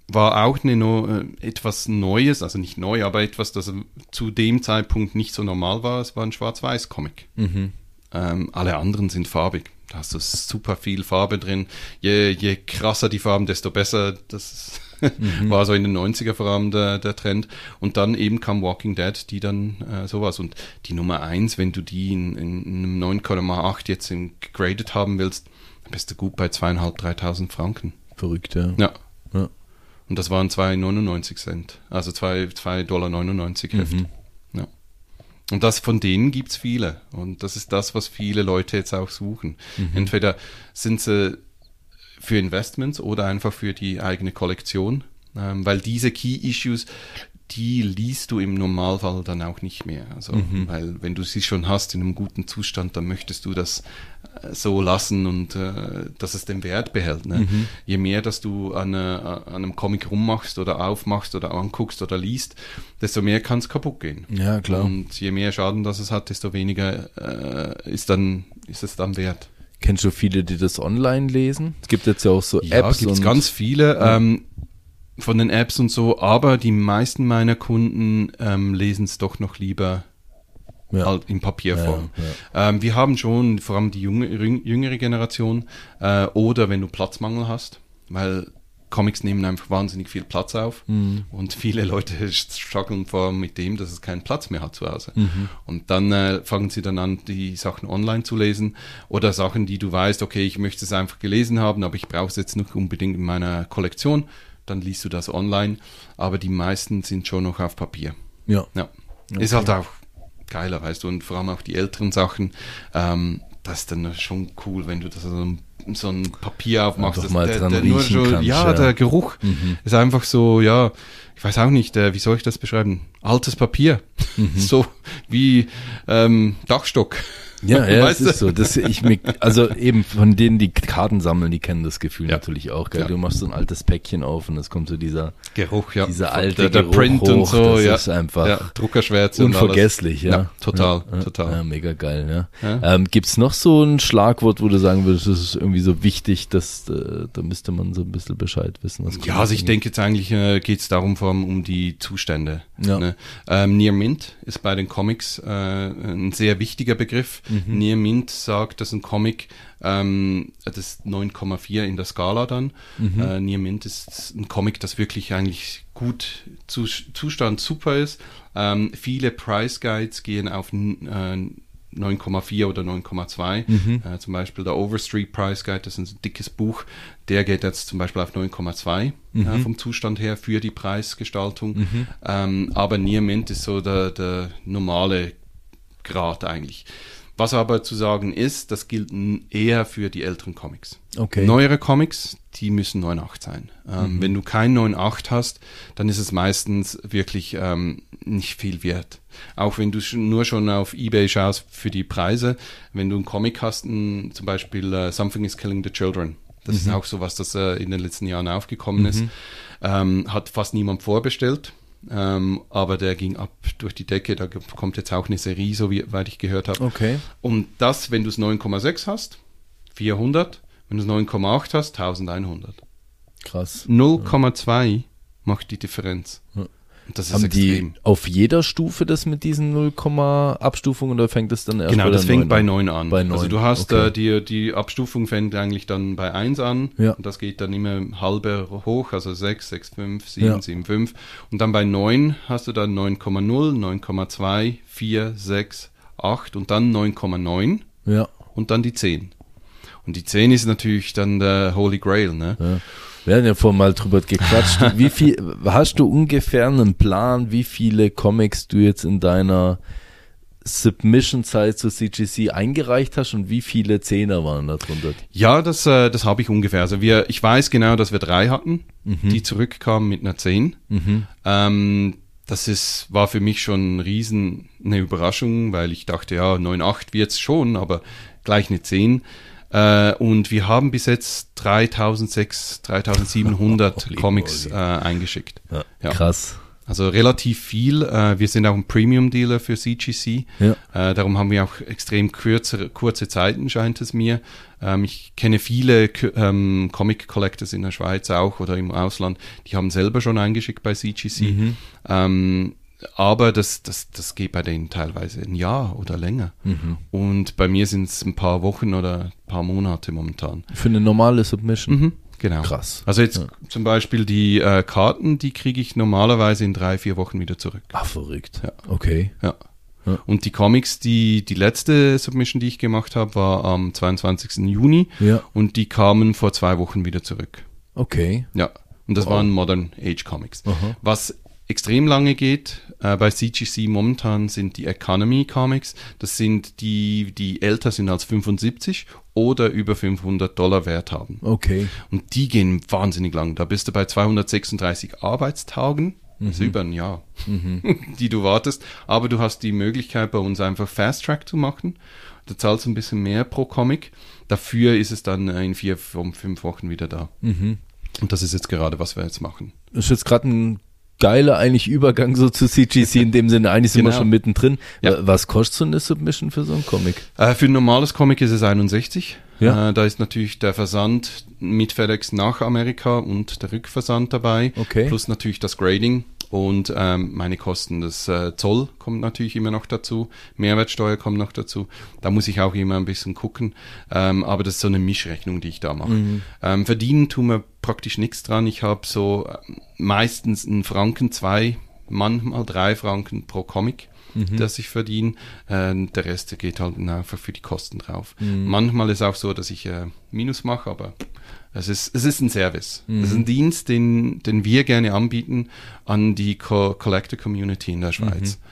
war auch eine, äh, etwas Neues, also nicht neu, aber etwas, das zu dem Zeitpunkt nicht so normal war. Es war ein Schwarz-Weiß-Comic. Mhm. Ähm, alle anderen sind farbig. Da hast du super viel Farbe drin. Je, je krasser die Farben, desto besser. Das ist Mhm. War so in den 90er vor allem der, der Trend. Und dann eben kam Walking Dead, die dann äh, sowas. Und die Nummer eins, wenn du die in, in einem 9,8 jetzt in gegradet haben willst, dann bist du gut bei zweieinhalb, dreitausend Franken. Verrückt, ja. Ja. ja. Und das waren 2,99 Cent. Also 2,99 Dollar Heft. Mhm. Ja. Und das von denen gibt's viele. Und das ist das, was viele Leute jetzt auch suchen. Mhm. Entweder sind sie für Investments oder einfach für die eigene Kollektion. Ähm, weil diese Key Issues, die liest du im Normalfall dann auch nicht mehr. Also, Mhm. weil wenn du sie schon hast in einem guten Zustand, dann möchtest du das äh, so lassen und äh, dass es den Wert behält. Ne? Mhm. Je mehr, dass du an, äh, an einem Comic rummachst oder aufmachst oder anguckst oder liest, desto mehr kann es kaputt gehen. Ja, klar. Und je mehr Schaden das es hat, desto weniger äh, ist, dann, ist es dann wert. Kennst du viele, die das online lesen? Es gibt jetzt ja auch so Ja, Apps gibt's und ganz viele ähm, von den Apps und so, aber die meisten meiner Kunden ähm, lesen es doch noch lieber ja. halt in Papierform. Ja, Ähm, wir haben schon vor allem die junge, jüng- jüngere Generation äh, oder wenn du Platzmangel hast, weil Comics nehmen einfach wahnsinnig viel Platz auf Mhm. und viele Leute strugglen vor allem mit dem, dass es keinen Platz mehr hat zu Hause. Mhm. Und dann äh, fangen sie dann an, die Sachen online zu lesen oder Sachen, die du weißt, okay, ich möchte es einfach gelesen haben, aber ich brauche es jetzt nicht unbedingt in meiner Kollektion, dann liest du das online, aber die meisten sind schon noch auf Papier. ja. Ja. Ist halt auch geiler, weißt du, und vor allem auch die älteren Sachen, ähm, das ist dann schon cool, wenn du das so ein, so ein Papier aufmachst. Einfach das- mal der, dran der riechen schon, kannst, ja, ja. Mhm. der Geruch ist einfach so, ja, ich weiß auch nicht, äh, wie soll ich das beschreiben? Altes Papier. Mhm. so wie ähm, Dachstock. Ja, ja, Weißt das ist so. Das, ich, also eben von denen, die Karten sammeln, die kennen das Gefühl Ja. natürlich auch. Gell? Ja. Du machst so ein altes Päckchen auf und es kommt so dieser, Geruch, ja. dieser alte der, der Geruch Print und hoch, so, das ja. ist einfach ja, Druckerschwärze und alles. unvergesslich. Ja, Ja, total, total. Ja, mega geil. Ja. Ähm, gibt's noch so ein Schlagwort, wo du sagen würdest, das ist irgendwie so wichtig, dass äh, da müsste man so ein bisschen Bescheid wissen. Was Ja, also ich denke jetzt eigentlich äh, geht es darum vor allem um die Zustände. Ja. Ne? Ähm, Near Mint ist bei den Comics äh, ein sehr wichtiger Begriff. Mhm. Near Mint sagt, dass ein Comic, ähm, das ist 9,4 in der Skala dann. Mhm. Äh, Near Mint ist ein Comic, das wirklich eigentlich gut zu, Zustand super ist. Ähm, viele Price Guides gehen auf äh, 9,4 oder 9,2. Mhm. Äh, zum Beispiel der Overstreet Price Guide, das ist ein dickes Buch, der geht jetzt zum Beispiel auf 9,2 Mhm. äh, vom Zustand her für die Preisgestaltung. Ähm, aber Near Mint ist so der, der normale Grad eigentlich. Was aber zu sagen ist, das gilt eher für die älteren Comics. Okay. Neuere Comics, die müssen 9,8 sein. Ähm, Wenn du kein 9,8 hast, dann ist es meistens wirklich ähm, nicht viel wert. Auch wenn du schon, nur schon auf Ebay schaust für die Preise, wenn du einen Comic hast, zum Beispiel äh, Something is Killing the Children, das ist auch so was, das äh, in den letzten Jahren aufgekommen ist, ähm, hat fast niemand vorbestellt. Ähm, aber der ging ab durch die Decke, da kommt jetzt auch eine Serie, so wie weit ich gehört habe. Okay. Und das, wenn du es 9,6 hast, 400. Wenn du es 9,8 hast, 1100. Krass. 0,2 macht die Differenz. Ja. Das ist Haben extrem. die auf jeder Stufe das mit diesen 0, Abstufungen oder fängt das dann erst Genau, bei das der fängt 9 bei an? 9 an. Bei 9, Also du hast okay. äh, die, die Abstufung fängt eigentlich dann bei 1 an. Ja. Und das geht dann immer halbe hoch, also 6, 6, 5, 7, Ja. 7, 5. Und dann bei 9 hast du dann 9,0, 9,2, 4, 6, 8 und dann 9,9 Ja. und dann die 10. Und die 10 ist natürlich dann der Holy Grail, ne? Ja. Wir hatten ja vorhin mal drüber gequatscht. Wie viel, hast du ungefähr einen Plan, wie viele Comics du jetzt in deiner Submission-Zeit zu CGC eingereicht hast und wie viele Zehner waren da drunter? Ja, das, äh, das habe ich ungefähr. Also wir, ich weiß genau, dass wir drei hatten, die zurückkamen mit einer 10. Ähm, das ist, war für mich schon ein riesen eine Überraschung, weil ich dachte, ja, 9,8 wird's schon, aber gleich eine 10. Äh, und wir haben bis jetzt 3600, 3700 Holy Comics äh, eingeschickt. Ja. Krass. Also relativ viel. Äh, wir sind auch ein Premium-Dealer für CGC. Ja. Äh, darum haben wir auch extrem kürze, kurze Zeiten, scheint es mir. Ähm, ich kenne viele ähm, Comic-Collectors in der Schweiz auch oder im Ausland, die haben selber schon eingeschickt bei CGC. Ähm, aber das, das, das geht bei denen teilweise ein Jahr oder länger. Und bei mir sind es ein paar Wochen oder ein paar Monate momentan. Für eine normale Submission. Mhm, genau. Krass. Also jetzt zum Beispiel die äh, Karten, die kriege ich normalerweise in drei, vier Wochen wieder zurück. Ach, verrückt. Ja. Okay. Ja. Ja. Und die Comics, die, die letzte Submission, die ich gemacht habe, war am 22. Juni Ja. und die kamen vor zwei Wochen wieder zurück. Okay. Ja. Und das Wow. waren Modern Age Comics. Aha. Was extrem lange geht, äh, bei CGC momentan sind die Economy Comics, das sind die, die älter sind als 75 oder über 500 Dollar Wert haben. Okay. Und die gehen wahnsinnig lang. Da bist du bei 236 Arbeitstagen. Das ist über ein Jahr, die du wartest. Aber du hast die Möglichkeit, bei uns einfach Fast Track zu machen. Da zahlst du ein bisschen mehr pro Comic. Dafür ist es dann in vier, fünf Wochen wieder da. Und das ist jetzt gerade, was wir jetzt machen. Das ist jetzt gerade ein geiler eigentlich Übergang so zu CGC in dem Sinne. Eigentlich sind wir Genau. schon mittendrin. Ja. Was kostet so eine Submission für so einen Comic? Äh, für ein normales Comic ist es 61. Ja. Äh, da ist natürlich der Versand mit FedEx nach Amerika und der Rückversand dabei. Okay. Plus natürlich das Grading und ähm, meine Kosten. Das äh, Zoll kommt natürlich immer noch dazu. Mehrwertsteuer kommt noch dazu. Da muss ich auch immer ein bisschen gucken. Ähm, aber das ist so eine Mischrechnung, die ich da mache. Ähm, verdienen tun wir praktisch nichts dran. Ich habe so ähm, meistens einen Franken, zwei, manchmal drei Franken pro Comic das ich verdiene. Äh, der Rest geht halt einfach für die Kosten drauf. Manchmal ist auch so, dass ich äh, Minus mache, aber es ist, es ist ein Service. Es ist ein Dienst, den, den wir gerne anbieten an die Co Collector Community in der Schweiz. Ja.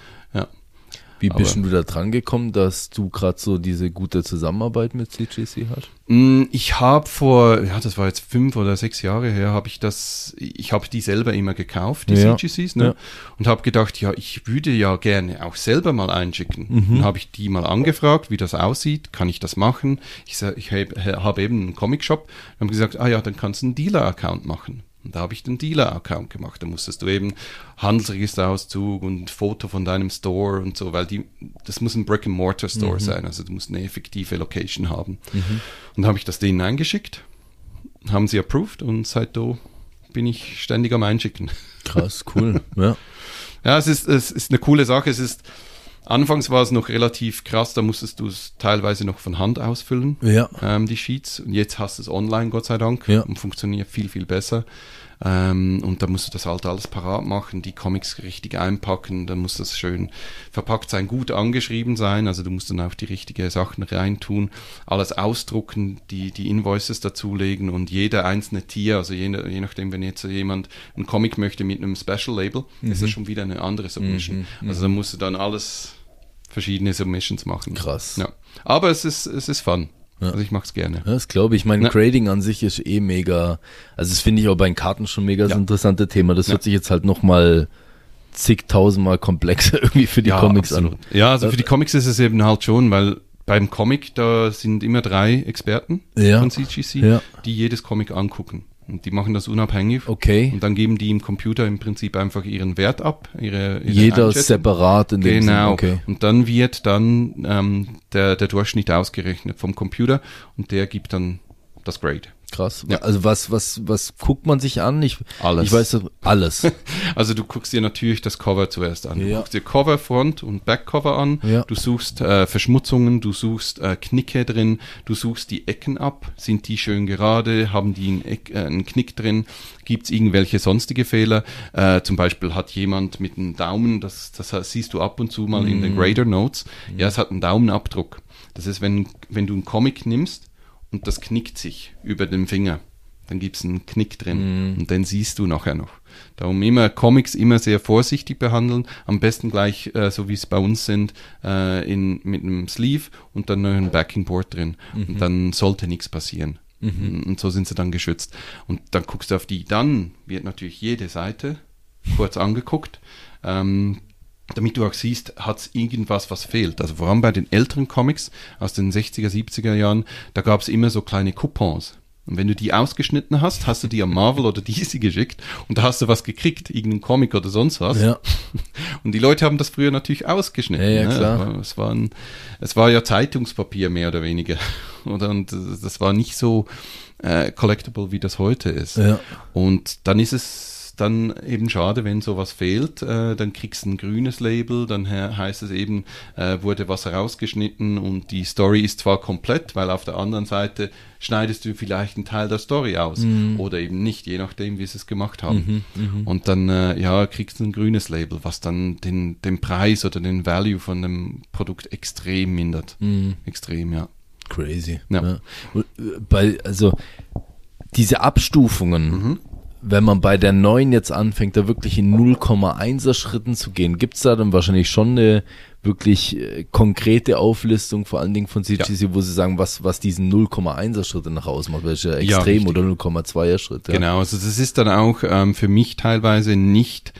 Wie Aber- bist du da dran gekommen, dass du gerade so diese gute Zusammenarbeit mit CGC hast? Mm, Ich habe vor, ja, das war jetzt fünf oder sechs Jahre her, habe ich das, ich habe die selber immer gekauft, die Ja. CGCs, ne? Ja. Und habe gedacht, ja, ich würde ja gerne auch selber mal einschicken. Mhm. Dann habe ich die mal angefragt, wie das aussieht, kann ich das machen? Ich, ich habe hab eben einen Comic-Shop, haben gesagt, ah ja, dann kannst du einen Dealer-Account machen. Und da habe ich den Dealer-Account gemacht. Da musstest du eben Handelsregisterauszug und Foto von deinem Store und so, weil die, das muss ein Brick-and-Mortar-Store sein, also du musst eine effektive Location haben. Und da habe ich das denen eingeschickt, haben sie approved und seitdem bin ich ständig am Einschicken. Krass, cool. ja. Ja, es ist, es ist eine coole Sache. Es ist, anfangs war es noch relativ krass, da musstest du es teilweise noch von Hand ausfüllen, Ja. ähm, die Sheets. Und jetzt hast du es online, Gott sei Dank, Ja. und funktioniert viel, viel besser. Ähm, und da musst du das halt alles parat machen, die Comics richtig einpacken, dann muss das schön verpackt sein, gut angeschrieben sein, also du musst dann auch die richtigen Sachen reintun, alles ausdrucken, die, die Invoices dazulegen und jeder einzelne Tier, also je, je nachdem, wenn jetzt jemand einen Comic möchte mit einem Special Label, ist das schon wieder eine andere Submission. Also da musst du dann alles verschiedene Submissions machen. Krass. Ja. Aber es ist, es ist fun. Also ich mache es gerne. Ja, das glaube ich. Mein Ja. Grading an sich ist eh mega. Also das finde ich auch bei den Karten schon mega das Ja. interessante Thema. Das Ja. hört sich jetzt halt noch mal zigtausendmal komplexer irgendwie für die Comics absolut. an. Ja, also für die Comics ist es eben halt schon, weil beim Comic, da sind immer drei Experten Ja. von CGC, Ja. die jedes Comic angucken. Und die machen das unabhängig. Okay. Und dann geben die im Computer im Prinzip einfach ihren Wert ab. Ihre, ihre Jeder separat in dem Genau. Okay. Und dann wird dann ähm, der, der Durchschnitt ausgerechnet vom Computer und der gibt dann das Grade. Krass. Ja. Also was, was, was guckt man sich an? Ich, Alles. Ich weiß alles. Also du guckst dir natürlich das Cover zuerst an. Du Ja. guckst dir Cover, Front und Backcover an. Ja. Du suchst äh, Verschmutzungen, du suchst äh, Knicke drin, du suchst die Ecken ab. Sind die schön gerade? Haben die einen, Eck, äh, einen Knick drin? Gibt es irgendwelche sonstige Fehler? Äh, zum Beispiel hat jemand mit einem Daumen, das, das siehst du ab und zu mal in Mhm. den Grader Notes, ja, es hat einen Daumenabdruck. Das ist, wenn, wenn du einen Comic nimmst und das knickt sich über den Finger, dann gibt es einen Knick drin und den siehst du nachher noch. Darum immer Comics immer sehr vorsichtig behandeln, am besten gleich, äh, so wie es bei uns sind, äh, in, mit einem Sleeve und dann noch ein Backing Board drin. Und dann sollte nichts passieren. Und so sind sie dann geschützt. Und dann guckst du auf die. Dann wird natürlich jede Seite kurz angeguckt. Ähm, damit du auch siehst, hat es irgendwas, was fehlt. Also vor allem bei den älteren Comics aus den 60er, 70er Jahren, da gab es immer so kleine Coupons. Und wenn du die ausgeschnitten hast, hast du die an Marvel oder DC geschickt und da hast du was gekriegt, irgendeinen Comic oder sonst was. ja. Und die Leute haben das früher natürlich ausgeschnitten. Ja, ja, ne? klar. Es, war ein, es war ja Zeitungspapier mehr oder weniger. Oder? Und das war nicht so äh, collectible, wie das heute ist. Ja. Und dann ist es dann eben schade, wenn sowas fehlt. Äh, dann kriegst du ein grünes Label, dann he heißt es eben, äh, wurde was herausgeschnitten und die Story ist zwar komplett, weil auf der anderen Seite schneidest du vielleicht einen Teil der Story aus Mhm. oder eben nicht, je nachdem, wie sie es gemacht haben. Und dann äh, ja, kriegst du ein grünes Label, was dann den, den Preis oder den Value von dem Produkt extrem mindert. Mhm. Extrem, ja. Crazy. Ja. Ja. Äh, Bei, also diese Abstufungen, Mhm. Wenn man bei der neuen jetzt anfängt, da wirklich in 0,1er Schritten zu gehen, gibt's da dann wahrscheinlich schon eine wirklich äh, konkrete Auflistung, vor allen Dingen von CGC, ja. wo sie sagen, was, was diesen 0,1er Schritte nach ausmacht, welche Extrem- ja, oder 0,2er Schritte. Ja. Genau, also das ist dann auch ähm, für mich teilweise nicht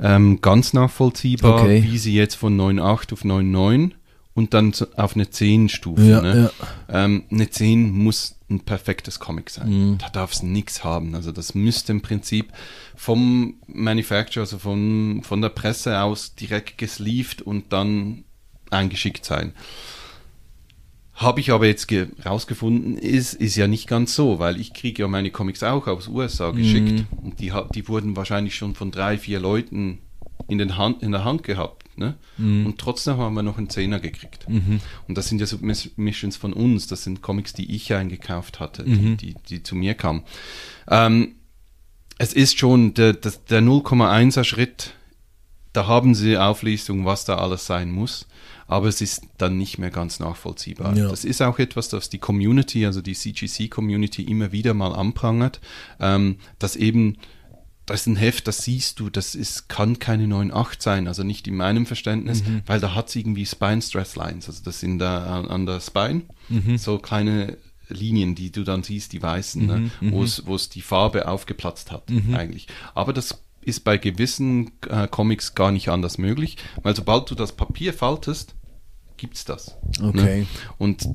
ähm, ganz nachvollziehbar, okay. wie sie jetzt von 9,8 auf 9,9 und dann auf eine 10 Stufe. Ja, ne? ja. Ähm, eine 10 muss ein perfektes Comic sein. Mhm. Da darf es nichts haben. Also das müsste im Prinzip vom Manufacturer, also von, von der Presse aus direkt gesleeved und dann eingeschickt sein. Habe ich aber jetzt rausgefunden, ist, ist ja nicht ganz so, weil ich kriege ja meine Comics auch aus USA geschickt mhm. und die, die wurden wahrscheinlich schon von drei, vier Leuten in, den Hand, in der Hand gehabt. Ne? Mhm. Und trotzdem haben wir noch einen Zehner gekriegt. Mhm. Und das sind ja Submissions von uns, das sind Comics, die ich eingekauft hatte, mhm. die, die, die, zu mir kamen. Ähm, es ist schon der, der, der 0,1er Schritt, da haben sie Auflistung, was da alles sein muss aber es ist dann nicht mehr ganz nachvollziehbar. Ja. Das ist auch etwas, das die Community, also die CGC-Community immer wieder mal anprangert, ähm, dass eben das ist ein Heft, das siehst du, das ist, kann keine 9.8 sein, also nicht in meinem Verständnis, mhm. weil da hat es irgendwie Spine Stress Lines, also das sind da an, an der Spine, mhm. so kleine Linien, die du dann siehst, die weißen, ne, mhm. ne, wo es die Farbe aufgeplatzt hat mhm. eigentlich. Aber das ist bei gewissen äh, Comics gar nicht anders möglich, weil sobald du das Papier faltest, gibt es das. Ne? Okay. Ne? Und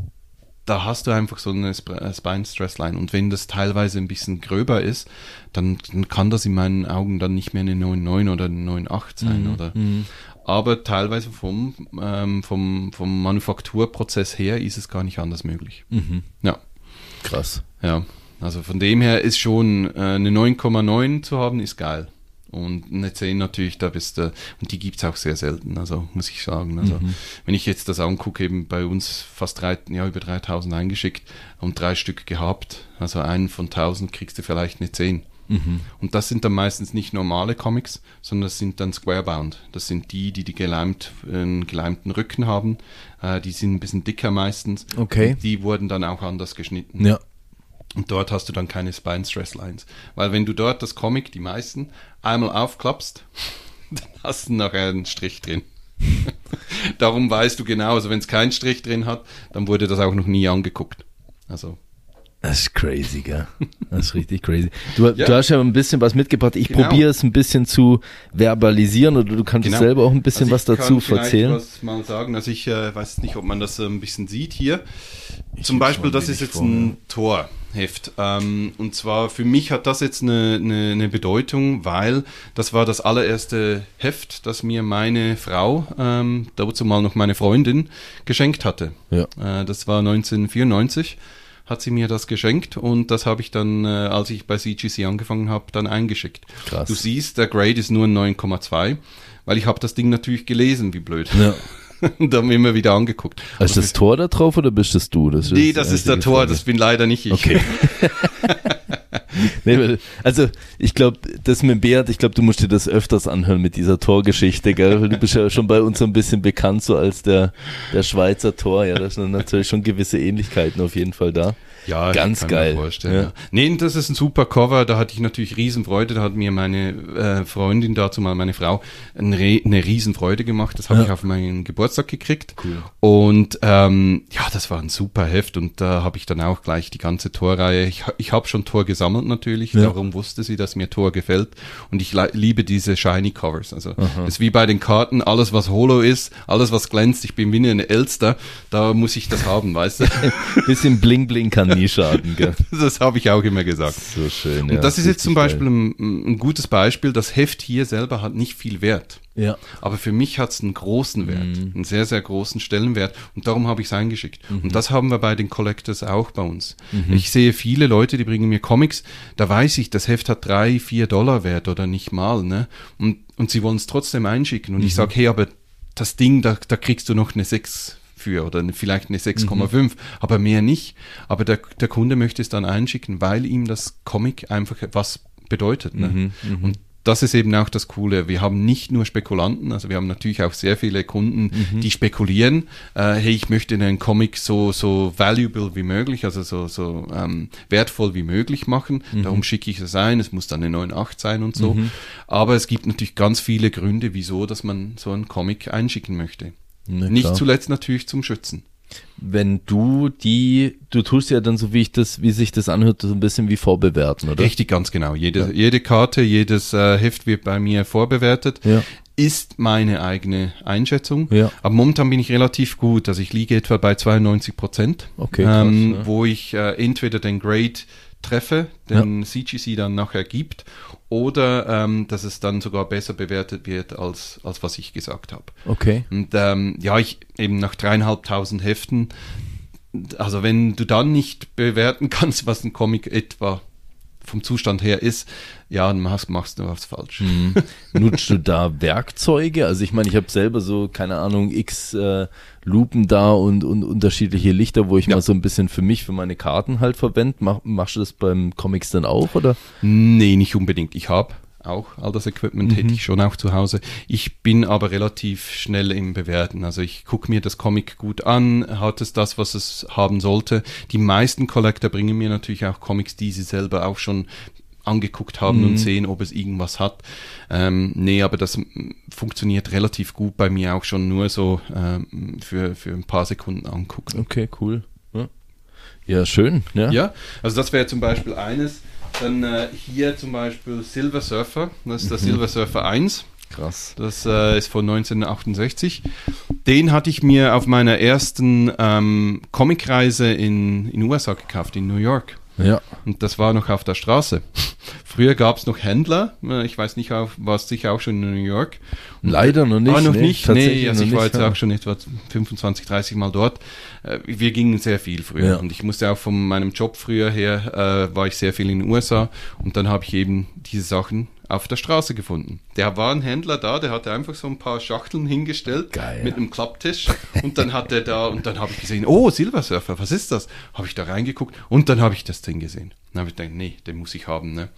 da hast du einfach so eine äh, Spine Stress Line. Und wenn das teilweise ein bisschen gröber ist, dann, dann kann das in meinen Augen dann nicht mehr eine 9,9 oder eine 9,8 sein, mhm. oder? Mhm. Aber teilweise vom, ähm, vom, vom Manufakturprozess her ist es gar nicht anders möglich. Mhm. Ja. Krass. Ja. Also von dem her ist schon äh, eine 9,9 zu haben, ist geil. Und eine 10 natürlich, da bist du, und die gibt es auch sehr selten, also muss ich sagen. Also mhm. wenn ich jetzt das angucke, eben bei uns fast drei, ja, über 3000 eingeschickt und drei Stück gehabt, also einen von 1000 kriegst du vielleicht eine 10. Mhm. Und das sind dann meistens nicht normale Comics, sondern das sind dann Squarebound. Das sind die, die die geleimt, einen geleimten Rücken haben. Äh, die sind ein bisschen dicker meistens. Okay. die wurden dann auch anders geschnitten. Ja. Und dort hast du dann keine Spine Stress Lines. Weil wenn du dort das Comic, die meisten, einmal aufklappst, dann hast du nachher einen Strich drin. Darum weißt du genau, also wenn es keinen Strich drin hat, dann wurde das auch noch nie angeguckt. Also das ist crazy, gell? Das ist richtig crazy. Du, ja. du hast ja ein bisschen was mitgebracht. Ich genau. probiere es ein bisschen zu verbalisieren oder du kannst genau. selber auch ein bisschen also was dazu kann erzählen. Ich was mal sagen. Also ich äh, weiß nicht, ob man das äh, ein bisschen sieht hier. Ich Zum Beispiel, das ist jetzt vor, ein Torheft. Ähm, und zwar für mich hat das jetzt eine, eine, eine, Bedeutung, weil das war das allererste Heft, das mir meine Frau, ähm, dazu mal noch meine Freundin, geschenkt hatte. Ja. Äh, das war 1994 hat sie mir das geschenkt und das habe ich dann, äh, als ich bei CGC angefangen habe, dann eingeschickt. Krass. Du siehst, der Grade ist nur ein 9,2, weil ich habe das Ding natürlich gelesen, wie blöd. Ja. und dann immer wieder angeguckt. Ist das Tor da drauf oder bist das du? Das nee, das ist der Tor, Frage. das bin leider nicht ich. Okay. nee, also ich glaube, das mit Beat, ich glaube, du musst dir das öfters anhören mit dieser Torgeschichte, gell? Du bist ja schon bei uns so ein bisschen bekannt, so als der, der Schweizer Tor. Ja, da sind natürlich schon gewisse Ähnlichkeiten auf jeden Fall da. Ja, ganz geil. Ja. Nee, das ist ein super Cover. Da hatte ich natürlich Riesenfreude. Da hat mir meine äh, Freundin dazu mal, meine Frau, eine, eine Riesenfreude gemacht. Das habe ja. ich auf meinen Geburtstag gekriegt. Cool. Und ähm, ja, das war ein super Heft. Und da habe ich dann auch gleich die ganze Torreihe. Ich, ich habe schon Tor gesammelt natürlich. Darum wusste sie, dass mir Tor gefällt. Und ich liebe diese Shiny Covers. Also es ist wie bei den Karten. Alles, was Holo ist, alles, was glänzt. Ich bin wie eine Elster. Da muss ich das haben, weißt du? Bisschen Bling Bling kann nie schaden. Gell? Das habe ich auch immer gesagt. So schön. Und das ist jetzt zum Beispiel ein, ein, gutes Beispiel. Das Heft hier selber hat nicht viel Wert. Ja. Aber für mich hat es einen großen Wert, mhm. einen sehr, sehr großen Stellenwert. Und darum habe ich es eingeschickt. Mhm. Und das haben wir bei den Collectors auch bei uns. Mhm. Ich sehe viele Leute, die bringen mir Comics, da weiß ich, das Heft hat drei, vier Dollar Wert oder nicht mal. Ne? Und, und sie wollen es trotzdem einschicken. Und ich mhm. sage, hey, aber das Ding, da, da kriegst du noch eine sechs für oder vielleicht eine 6,5, mhm. aber mehr nicht. Aber der, der Kunde möchte es dann einschicken, weil ihm das Comic einfach was bedeutet. Ne? Mhm, mhm. Und das ist eben auch das Coole. Wir haben nicht nur Spekulanten, also wir haben natürlich auch sehr viele Kunden, mhm. die spekulieren, äh, hey, ich möchte einen Comic so, so valuable wie möglich, also so, so ähm, wertvoll wie möglich machen. Mhm. Darum schicke ich es ein, es muss dann eine 9.8 sein und so. Mhm. Aber es gibt natürlich ganz viele Gründe, wieso, dass man so einen Comic einschicken möchte. Nicht zuletzt natürlich zum Schützen wenn du die, du tust ja dann so wie ich das, wie sich das anhört, so ein bisschen wie vorbewerten, oder? Richtig, ganz genau. Jede, ja. jede Karte, jedes äh, Heft wird bei mir vorbewertet. Ja. Ist meine eigene Einschätzung. Ja. Aber momentan bin ich relativ gut. Also ich liege etwa bei 92 Prozent. Okay. Krass, ähm, ja. Wo ich äh, entweder den Grade treffe, den ja. CGC dann nachher gibt, oder ähm, dass es dann sogar besser bewertet wird als, als was ich gesagt habe. Okay. Und ähm, ja, ich eben nach dreieinhalbtausend Heften, also wenn du dann nicht bewerten kannst, was ein Comic etwa vom Zustand her ist, ja, dann machst, machst du was falsch. Mhm. Nutzt du da Werkzeuge? Also ich meine, ich habe selber so, keine Ahnung, x äh, Lupen da und, und unterschiedliche Lichter, wo ich ja. mal so ein bisschen für mich, für meine Karten halt verwende. Mach, machst du das beim Comics dann auch, oder? Nee, nicht unbedingt. Ich habe auch all das Equipment mhm. hätte ich schon auch zu Hause. Ich bin aber relativ schnell im Bewerten. Also ich gucke mir das Comic gut an, hat es das, was es haben sollte. Die meisten Collector bringen mir natürlich auch Comics, die sie selber auch schon angeguckt haben mhm. und sehen, ob es irgendwas hat. Ähm, nee, aber das funktioniert relativ gut bei mir auch schon nur so ähm, für, für ein paar Sekunden angucken. Okay, cool. Ja, ja schön. Ja. ja, also das wäre zum Beispiel eines. Dann äh, hier zum Beispiel Silver Surfer, das ist der mhm. Silver Surfer 1. Krass. Das äh, ist von 1968. Den hatte ich mir auf meiner ersten ähm, Comicreise in in USA gekauft, in New York. Ja. Und das war noch auf der Straße. Früher gab es noch Händler. Äh, ich weiß nicht, warst sicher auch schon in New York. Und Leider noch nicht. Ah, noch nee, nicht. Nee, also ich war jetzt ja. auch schon etwa 25, 30 Mal dort. Äh, wir gingen sehr viel früher. Ja. Und ich musste auch von meinem Job früher her, äh, war ich sehr viel in den USA. Und dann habe ich eben diese Sachen auf der Straße gefunden. Der war ein Händler da, der hatte einfach so ein paar Schachteln hingestellt Geil. mit einem Klapptisch und dann hat er da und dann habe ich gesehen, oh, Silversurfer, was ist das? Habe ich da reingeguckt und dann habe ich das Ding gesehen. Dann habe ich gedacht, nee, den muss ich haben. Ne?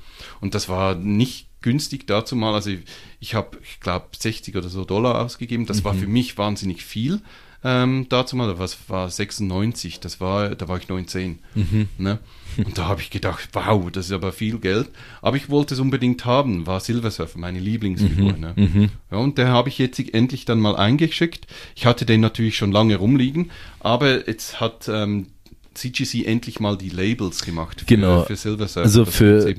Und das war nicht günstig dazu mal. Also ich, ich habe, ich glaube, 60 oder so Dollar ausgegeben. Das mhm. war für mich wahnsinnig viel ähm, dazu mal, was war 96, das war, da war ich 19. Mhm. Ne? Und da habe ich gedacht, wow, das ist aber viel Geld. Aber ich wollte es unbedingt haben, war Silver Surfer, meine Lieblingsfigur. Mhm. Ne? Mhm. Ja, und der habe ich jetzt endlich dann mal eingeschickt. Ich hatte den natürlich schon lange rumliegen, aber jetzt hat ähm, CGC endlich mal die Labels gemacht für, genau. für Silver Surfer. Also für,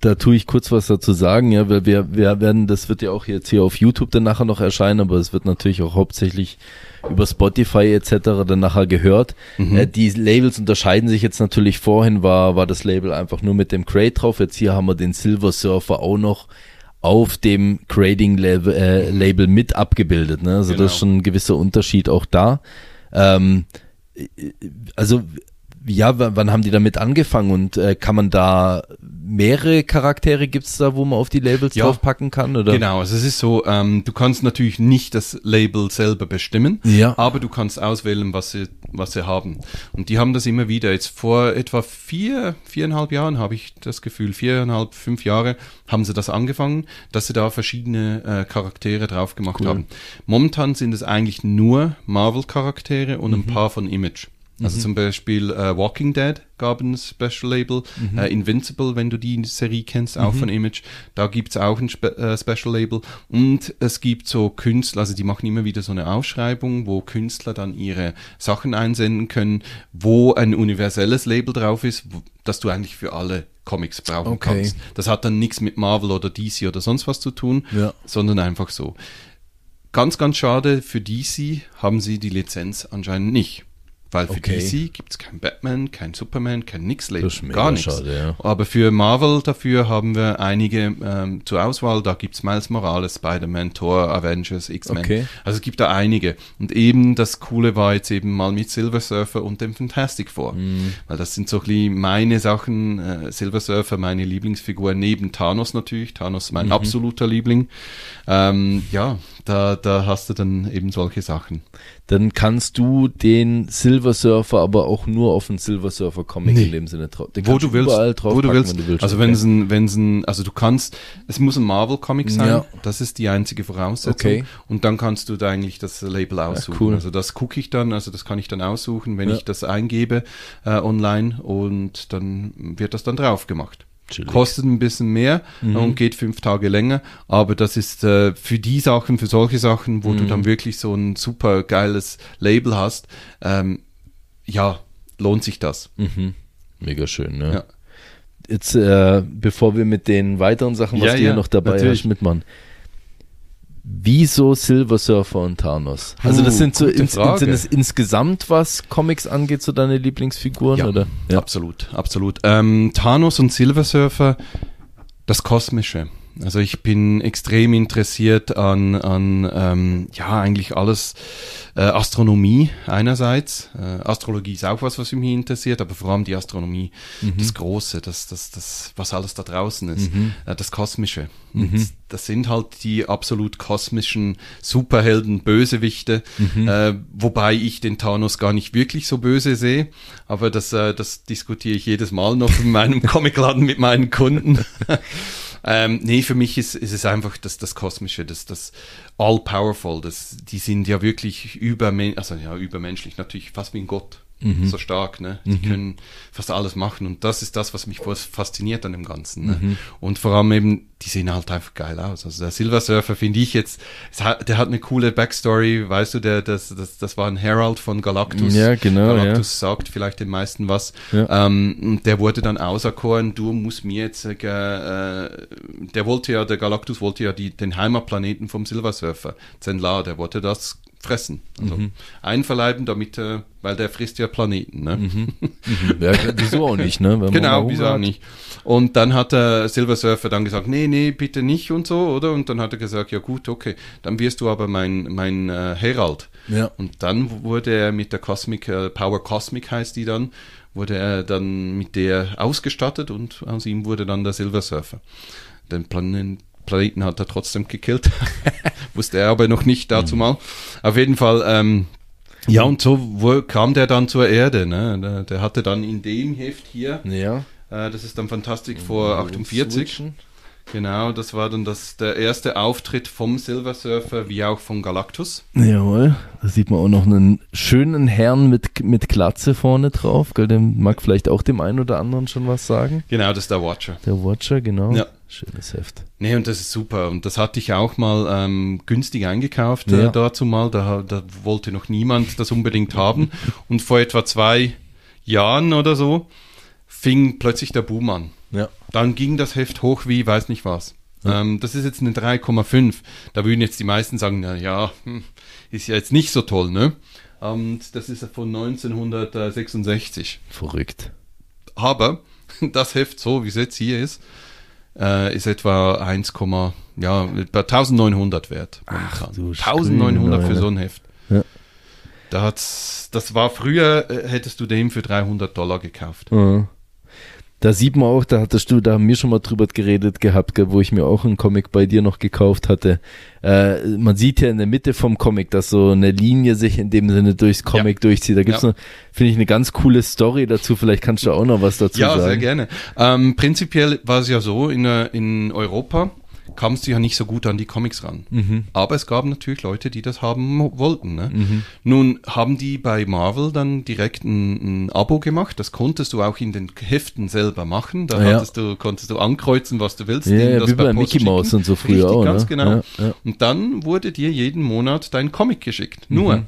da tue ich kurz was dazu sagen, ja, weil wir, wir werden, das wird ja auch jetzt hier auf YouTube dann nachher noch erscheinen, aber es wird natürlich auch hauptsächlich über Spotify etc. dann nachher gehört. Mhm. Äh, die Labels unterscheiden sich jetzt natürlich. Vorhin war, war das Label einfach nur mit dem Crate drauf. Jetzt hier haben wir den Silver Surfer auch noch auf dem Grading Label, äh, Label mit abgebildet. Ne? Also genau. das ist schon ein gewisser Unterschied auch da. Ähm, also ja, wann haben die damit angefangen und äh, kann man da mehrere Charaktere gibt's da, wo man auf die Labels ja, draufpacken kann? Oder? Genau, also es ist so, ähm, du kannst natürlich nicht das Label selber bestimmen, ja. aber du kannst auswählen, was sie, was sie haben. Und die haben das immer wieder. Jetzt vor etwa vier, viereinhalb Jahren habe ich das Gefühl, viereinhalb, fünf Jahre haben sie das angefangen, dass sie da verschiedene äh, Charaktere drauf gemacht cool. haben. Momentan sind es eigentlich nur Marvel-Charaktere und mhm. ein paar von Image. Also mhm. zum Beispiel äh, Walking Dead gab ein Special Label, mhm. äh, Invincible, wenn du die Serie kennst, auch mhm. von Image, da gibt's auch ein Spe äh, Special Label und es gibt so Künstler, also die machen immer wieder so eine Ausschreibung, wo Künstler dann ihre Sachen einsenden können, wo ein universelles Label drauf ist, wo, das du eigentlich für alle Comics brauchen okay. kannst. Das hat dann nichts mit Marvel oder DC oder sonst was zu tun, ja. sondern einfach so. Ganz, ganz schade, für DC haben sie die Lizenz anscheinend nicht. Weil für okay. DC gibt es kein Batman, kein Superman, kein nix gar nichts. Schade, ja. Aber für Marvel dafür haben wir einige ähm, zur Auswahl. Da gibt es Miles Morales, Spider-Man, Thor, Avengers, X-Men. Okay. Also es gibt da einige. Und eben das Coole war jetzt eben mal mit Silver Surfer und dem Fantastic Four. Mm. Weil das sind so ein meine Sachen. Äh, Silver Surfer, meine Lieblingsfigur, neben Thanos natürlich. Thanos mein mhm. absoluter Liebling. Ähm, ja, da, da hast du dann eben solche Sachen. Dann kannst du den Silver Surfer, aber auch nur auf einen Silver Surfer Comic Nee. in dem Sinne drauf. Den wo du willst, überall drauf wo du willst. wenn du willst. Also wenn es ein, wenn es ein, also du kannst, es muss ein Marvel Comic sein. Ja. Das ist die einzige Voraussetzung. Okay. Und dann kannst du da eigentlich das Label aussuchen. cool. Also das gucke ich dann, also das kann ich dann aussuchen, wenn Ja. ich das eingebe äh, online und dann wird das dann drauf gemacht. Chillig. Kostet ein bisschen mehr Mhm. und geht fünf Tage länger, aber das ist äh, für die Sachen, für solche Sachen, wo du Mhm. dann wirklich so ein super geiles Label hast, ähm, ja, lohnt sich das. Mhm. Mega schön, ne? Ja. Jetzt, äh, bevor wir mit den weiteren Sachen, was Ja, du hier ja, noch dabei natürlich. hast, mitmachen. Wieso Silver Surfer und Thanos? Also das sind so ins, sind es insgesamt was Comics angeht, so deine Lieblingsfiguren, oder? Absolut, absolut. Ähm, Thanos und Silver Surfer, das Kosmische. Also ich bin extrem interessiert an, an ähm, ja, eigentlich alles äh, Astronomie einerseits. Äh, Astrologie ist auch was, was mich interessiert, aber vor allem die Astronomie, das Große, das, das, das, was alles da draußen ist, äh, das Kosmische. Und Das sind halt die absolut kosmischen Superhelden, Bösewichte, äh, wobei ich den Thanos gar nicht wirklich so böse sehe, aber das, äh, das diskutiere ich jedes Mal noch in meinem Comicladen mit meinen Kunden. Ähm, nee, für mich ist, ist es einfach das, das Kosmische, das, das All-Powerful, das, die sind ja wirklich übermen also ja, übermenschlich, natürlich fast wie ein Gott. So stark, ne? Die können fast alles machen und das ist das, was mich fas- fasziniert an dem Ganzen. Ne? Und vor allem eben, die sehen halt einfach geil aus. Also der Silver Surfer finde ich jetzt, hat, der hat eine coole Backstory, weißt du, der, das, das, das war ein Herald von Galactus. Ja, genau, Galactus sagt vielleicht den meisten was. Ja. Ähm, und der wurde dann auserkoren, du musst mir jetzt, äh, äh, der wollte ja, der Galactus wollte ja die, den Heimatplaneten vom Silver Surfer, Zenlar, der wollte das fressen. Also Mhm. einverleiben, damit, äh, weil der frisst ja Planeten. Ne? Mhm. Ja, wieso auch nicht, ne? Wenn Genau, wieso auch nicht. Und dann hat der Silver Surfer dann gesagt, nee, nee, bitte nicht und so, oder? Und dann hat er gesagt, ja gut, okay, dann wirst du aber mein, mein äh, Herald. Ja. Und dann wurde er mit der Cosmic, äh, Power Cosmic heißt die dann, wurde er dann mit der ausgestattet und aus ihm wurde dann der Silver Surfer. Den Planen Planeten hat er trotzdem gekillt. Wusste er aber noch nicht dazu Mhm. mal. Auf jeden Fall, ähm, ja, und so wo kam der dann zur Erde. Ne? Der, der hatte dann in dem Heft hier, Ja. äh, das ist dann Fantastik vor 48. Switchen. Genau, das war dann das, der erste Auftritt vom Silver Surfer wie auch von Galactus. Jawohl, da sieht man auch noch einen schönen Herrn mit, mit Glatze vorne drauf. Gell, dem mag vielleicht auch dem einen oder anderen schon was sagen. Genau, das ist der Watcher. Der Watcher, genau. Ja. Schönes Heft. Nee, und das ist super. Und das hatte ich auch mal ähm, günstig eingekauft Ja. äh, dazu mal. Da, da wollte noch niemand das unbedingt haben. Und vor etwa zwei Jahren oder so fing plötzlich der Boom an. Ja. Dann ging das Heft hoch wie weiß nicht was. Ähm, das ist jetzt eine 3,5. Da würden jetzt die meisten sagen, na ja, hm, ist ja jetzt nicht so toll, ne? Und das ist von 1966. Verrückt. Aber das Heft, so wie es jetzt hier ist, äh, ist etwa 1, ja, etwa 1900 wert. du 1900 für so ein Heft. Ja. Da hat's, das war früher, äh, hättest du den für 300 Dollar gekauft. Ja. Da sieht man auch, da hattest du, da haben wir schon mal drüber geredet gehabt, gell, wo ich mir auch einen Comic bei dir noch gekauft hatte. Äh, man sieht ja in der Mitte vom Comic, dass so eine Linie sich in dem Sinne durchs Comic durchzieht. Da gibt's Ja. noch, finde ich, eine ganz coole Story dazu. Vielleicht kannst du auch noch was dazu Ja, sagen. sehr gerne. Ähm, prinzipiell war es ja so, in, äh, in Europa kamst du ja nicht so gut an die Comics ran. Mhm. Aber es gab natürlich Leute, die das haben wollten. Ne? Nun haben die bei Marvel dann direkt ein, ein Abo gemacht. Das konntest du auch in den Heften selber machen. Da Ah, ja. du, konntest du ankreuzen, was du willst. Ja, ja, das wie bei Mickey Mouse und so früher Richtig, auch, ganz ne? genau. Ja. Und dann wurde dir jeden Monat dein Comic geschickt. Nur,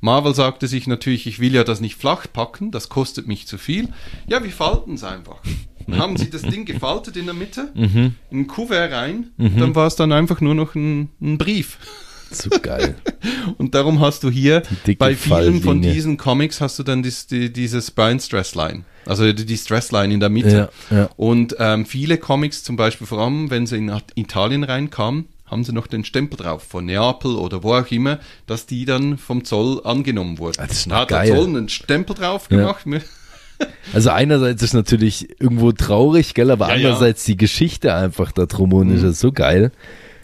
Marvel sagte sich natürlich, ich will ja das nicht flach packen, das kostet mich zu viel. Ja, wir falten es einfach. Dann haben sie das Ding gefaltet in der Mitte, in ein Kuvert rein, dann war es dann einfach nur noch ein, ein Brief. So geil. Und darum hast du hier bei vielen von Falllinie. diesen Comics hast du dann dies, die, dieses Brian Stressline. Also die, die Stressline in der Mitte. Ja, ja. Und ähm, viele Comics, zum Beispiel vor allem, wenn sie in Italien reinkamen, haben sie noch den Stempel drauf, von Neapel oder wo auch immer, dass die dann vom Zoll angenommen wurden. Ah, das ist da hat geil. der Zoll einen Stempel drauf gemacht. Also einerseits ist natürlich irgendwo traurig, gell, aber Ja, ja. andererseits die Geschichte einfach da drum und ist ja so geil.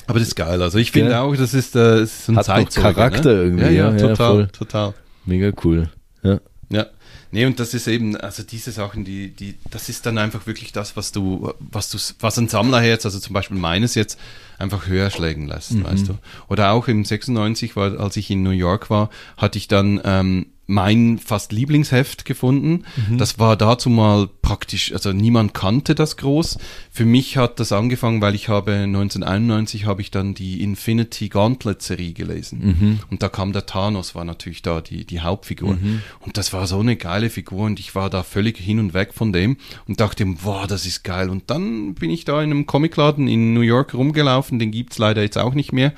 Aber das ist geil. Also ich finde Ja. auch, das ist, äh, das ist ein Hat noch Zeitzeuge, Charakter ne? irgendwie, Ja, ja, ja, ja, total, total. Mega cool. Ja. Ja, Nee, und das ist eben, also diese Sachen, die, die, das ist dann einfach wirklich das, was du, was du, was ein Sammlerherz, also zum Beispiel meines jetzt, einfach höher schlägen lässt, mhm. weißt du. Oder auch im 96 war, als ich in New York war, hatte ich dann ähm, mein fast Lieblingsheft gefunden. Mhm. Das war dazu mal praktisch, also niemand kannte das groß. Für mich hat das angefangen, weil ich habe 1991 habe ich dann die Infinity Gauntlet Serie gelesen. Mhm. Und da kam der Thanos, war natürlich da die, die Hauptfigur. Mhm. Und das war so eine geile Figur und ich war da völlig hin und weg von dem und dachte, wow, das ist geil. Und dann bin ich da in einem Comicladen in New York rumgelaufen, den gibt's leider jetzt auch nicht mehr.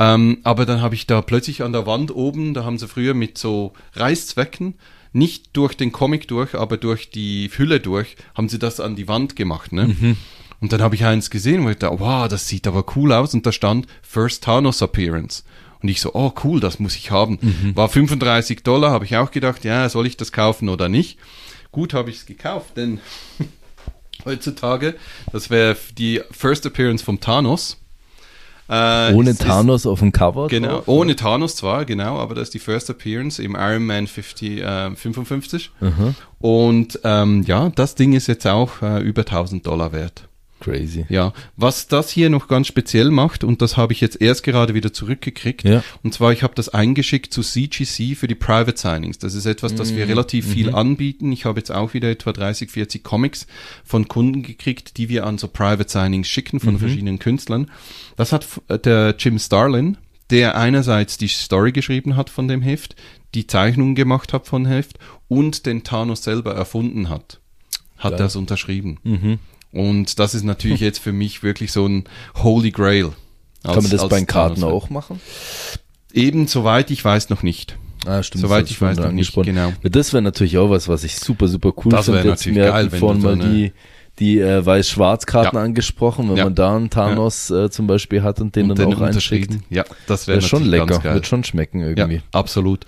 Ähm, aber dann habe ich da plötzlich an der Wand oben, da haben sie früher mit so Reißzwecken, nicht durch den Comic durch, aber durch die Hülle durch, haben sie das an die Wand gemacht. Ne? Mhm. Und dann habe ich eins gesehen und ich dachte, wow, das sieht aber cool aus. Und da stand First Thanos Appearance. Und ich so, oh cool, das muss ich haben. Mhm. War 35 Dollar, habe ich auch gedacht, ja, soll ich das kaufen oder nicht? Gut, habe ich es gekauft, denn heutzutage, das wäre die First Appearance vom Thanos. Äh, ohne Thanos ist, auf dem Cover? Genau, drauf, ohne Thanos zwar, genau, aber das ist die First Appearance im Iron Man 50, äh, 55. Mhm. Und ähm, ja, das Ding ist jetzt auch äh, über 1000 Dollar wert. Crazy. Ja, was das hier noch ganz speziell macht, und das habe ich jetzt erst gerade wieder zurückgekriegt, ja. und zwar ich habe das eingeschickt zu CGC für die Private Signings. Das ist etwas, das wir mhm. relativ viel mhm. anbieten. Ich habe jetzt auch wieder etwa 30, 40 Comics von Kunden gekriegt, die wir an so Private Signings schicken von mhm. verschiedenen Künstlern. Das hat der Jim Starlin, der einerseits die Story geschrieben hat von dem Heft, die Zeichnungen gemacht hat von Heft und den Thanos selber erfunden hat, hat er es unterschrieben. Mhm. Und das ist natürlich jetzt für mich wirklich so ein Holy Grail. Als, Kann man das bei den Karten auch machen? Eben, soweit ich weiß, noch nicht. Ah, stimmt. Soweit ich weiß, noch nicht, genau. Das wäre natürlich auch was, was ich super, super cool finde. Das wäre natürlich geil, wenn du so die die äh, Weiß-Schwarz-Karten ja. angesprochen, wenn ja. man da einen Thanos äh, zum Beispiel hat und den und dann den auch einschickt. Ja, das wäre wär schon lecker, wird schon schmecken irgendwie. Ja, absolut.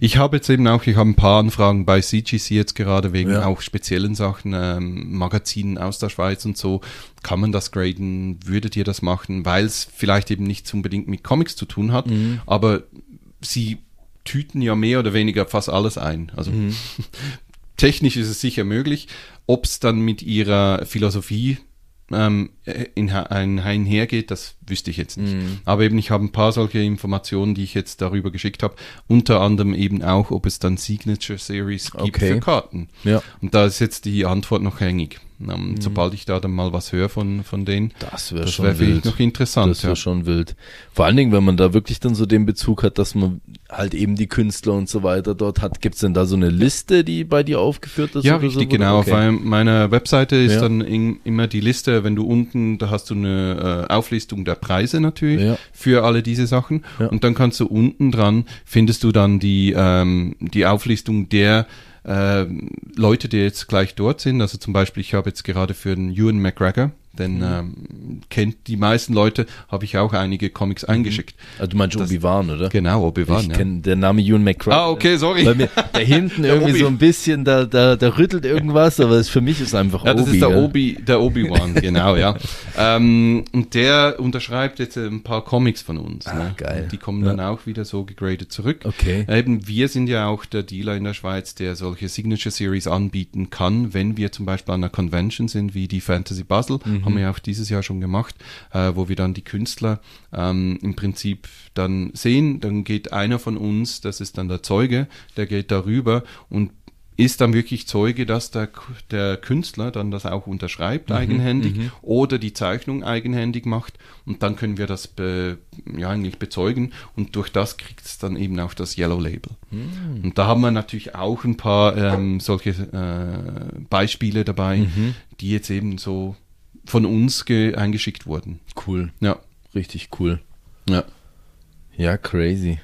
Ich habe jetzt eben auch, ich habe ein paar Anfragen bei CGC jetzt gerade wegen auch speziellen Sachen, ähm, Magazinen aus der Schweiz und so. Kann man das graden? Würdet ihr das machen? Weil es vielleicht eben nichts unbedingt mit Comics zu tun hat, mhm. aber sie tüten ja mehr oder weniger fast alles ein. Also mhm. technisch ist es sicher möglich. Ob es dann mit ihrer Philosophie ähm, in, ein, einhergeht, das wüsste ich jetzt nicht. Mm. Aber eben, ich habe ein paar solche Informationen, die ich jetzt darüber geschickt habe. Unter anderem eben auch, ob es dann Signature Series gibt okay. für Karten. Ja. Und da ist jetzt die Antwort noch hängig. Ähm, mhm. Sobald ich da dann mal was höre von, von denen, das wäre schon wär wild. noch interessant. Das wäre ja. schon wild. Vor allen Dingen, wenn man da wirklich dann so den Bezug hat, dass man halt eben die Künstler und so weiter dort hat. Gibt es denn da so eine Liste, die bei dir aufgeführt ist? Ja, richtig, so, genau. Okay. Auf meiner Webseite ist ja. dann in, immer die Liste, wenn du unten, da hast du eine äh, Auflistung der Preise natürlich ja. für alle diese Sachen. Und dann kannst du unten dran, findest du dann die, ähm, die Auflistung der äh, Leute, die jetzt gleich dort sind. Also zum Beispiel, ich habe jetzt gerade für den Ewan McGregor, denn mhm. ähm, kennt die meisten Leute, habe ich auch einige Comics mhm. eingeschickt. Also du meinst Obi-Wan, oder? Genau, Obi-Wan, Ich ja. kenne der Name Ewan McGregor. Ah, okay, sorry. Weil mir da hinten irgendwie Obi. so ein bisschen, da, da, da rüttelt irgendwas, aber es, für mich ist einfach ja, Obi. Das ist der ja. Obi, der Obi-Wan, genau, ja. Ähm, und der unterschreibt jetzt ein paar Comics von uns. Ah, ne? geil. Und die kommen ja. dann auch wieder so gegradet zurück. Okay. Eben, wir sind ja auch der Dealer in der Schweiz, der solche Signature Series anbieten kann, wenn wir zum Beispiel an einer Convention sind, wie die Fantasy Basel, mhm. Haben wir ja auch dieses Jahr schon gemacht, äh, wo wir dann die Künstler ähm, im Prinzip dann sehen. Dann geht einer von uns, das ist dann der Zeuge, der geht darüber und ist dann wirklich Zeuge, dass der, der Künstler dann das auch unterschreibt mhm, eigenhändig mhm. oder die Zeichnung eigenhändig macht und dann können wir das be, ja, eigentlich bezeugen und durch das kriegt es dann eben auch das Yellow Label. Mhm. Und da haben wir natürlich auch ein paar ähm, solche äh, Beispiele dabei, mhm. die jetzt eben so von uns eingeschickt wurden. Cool. Ja. Richtig cool. Ja. Ja, crazy.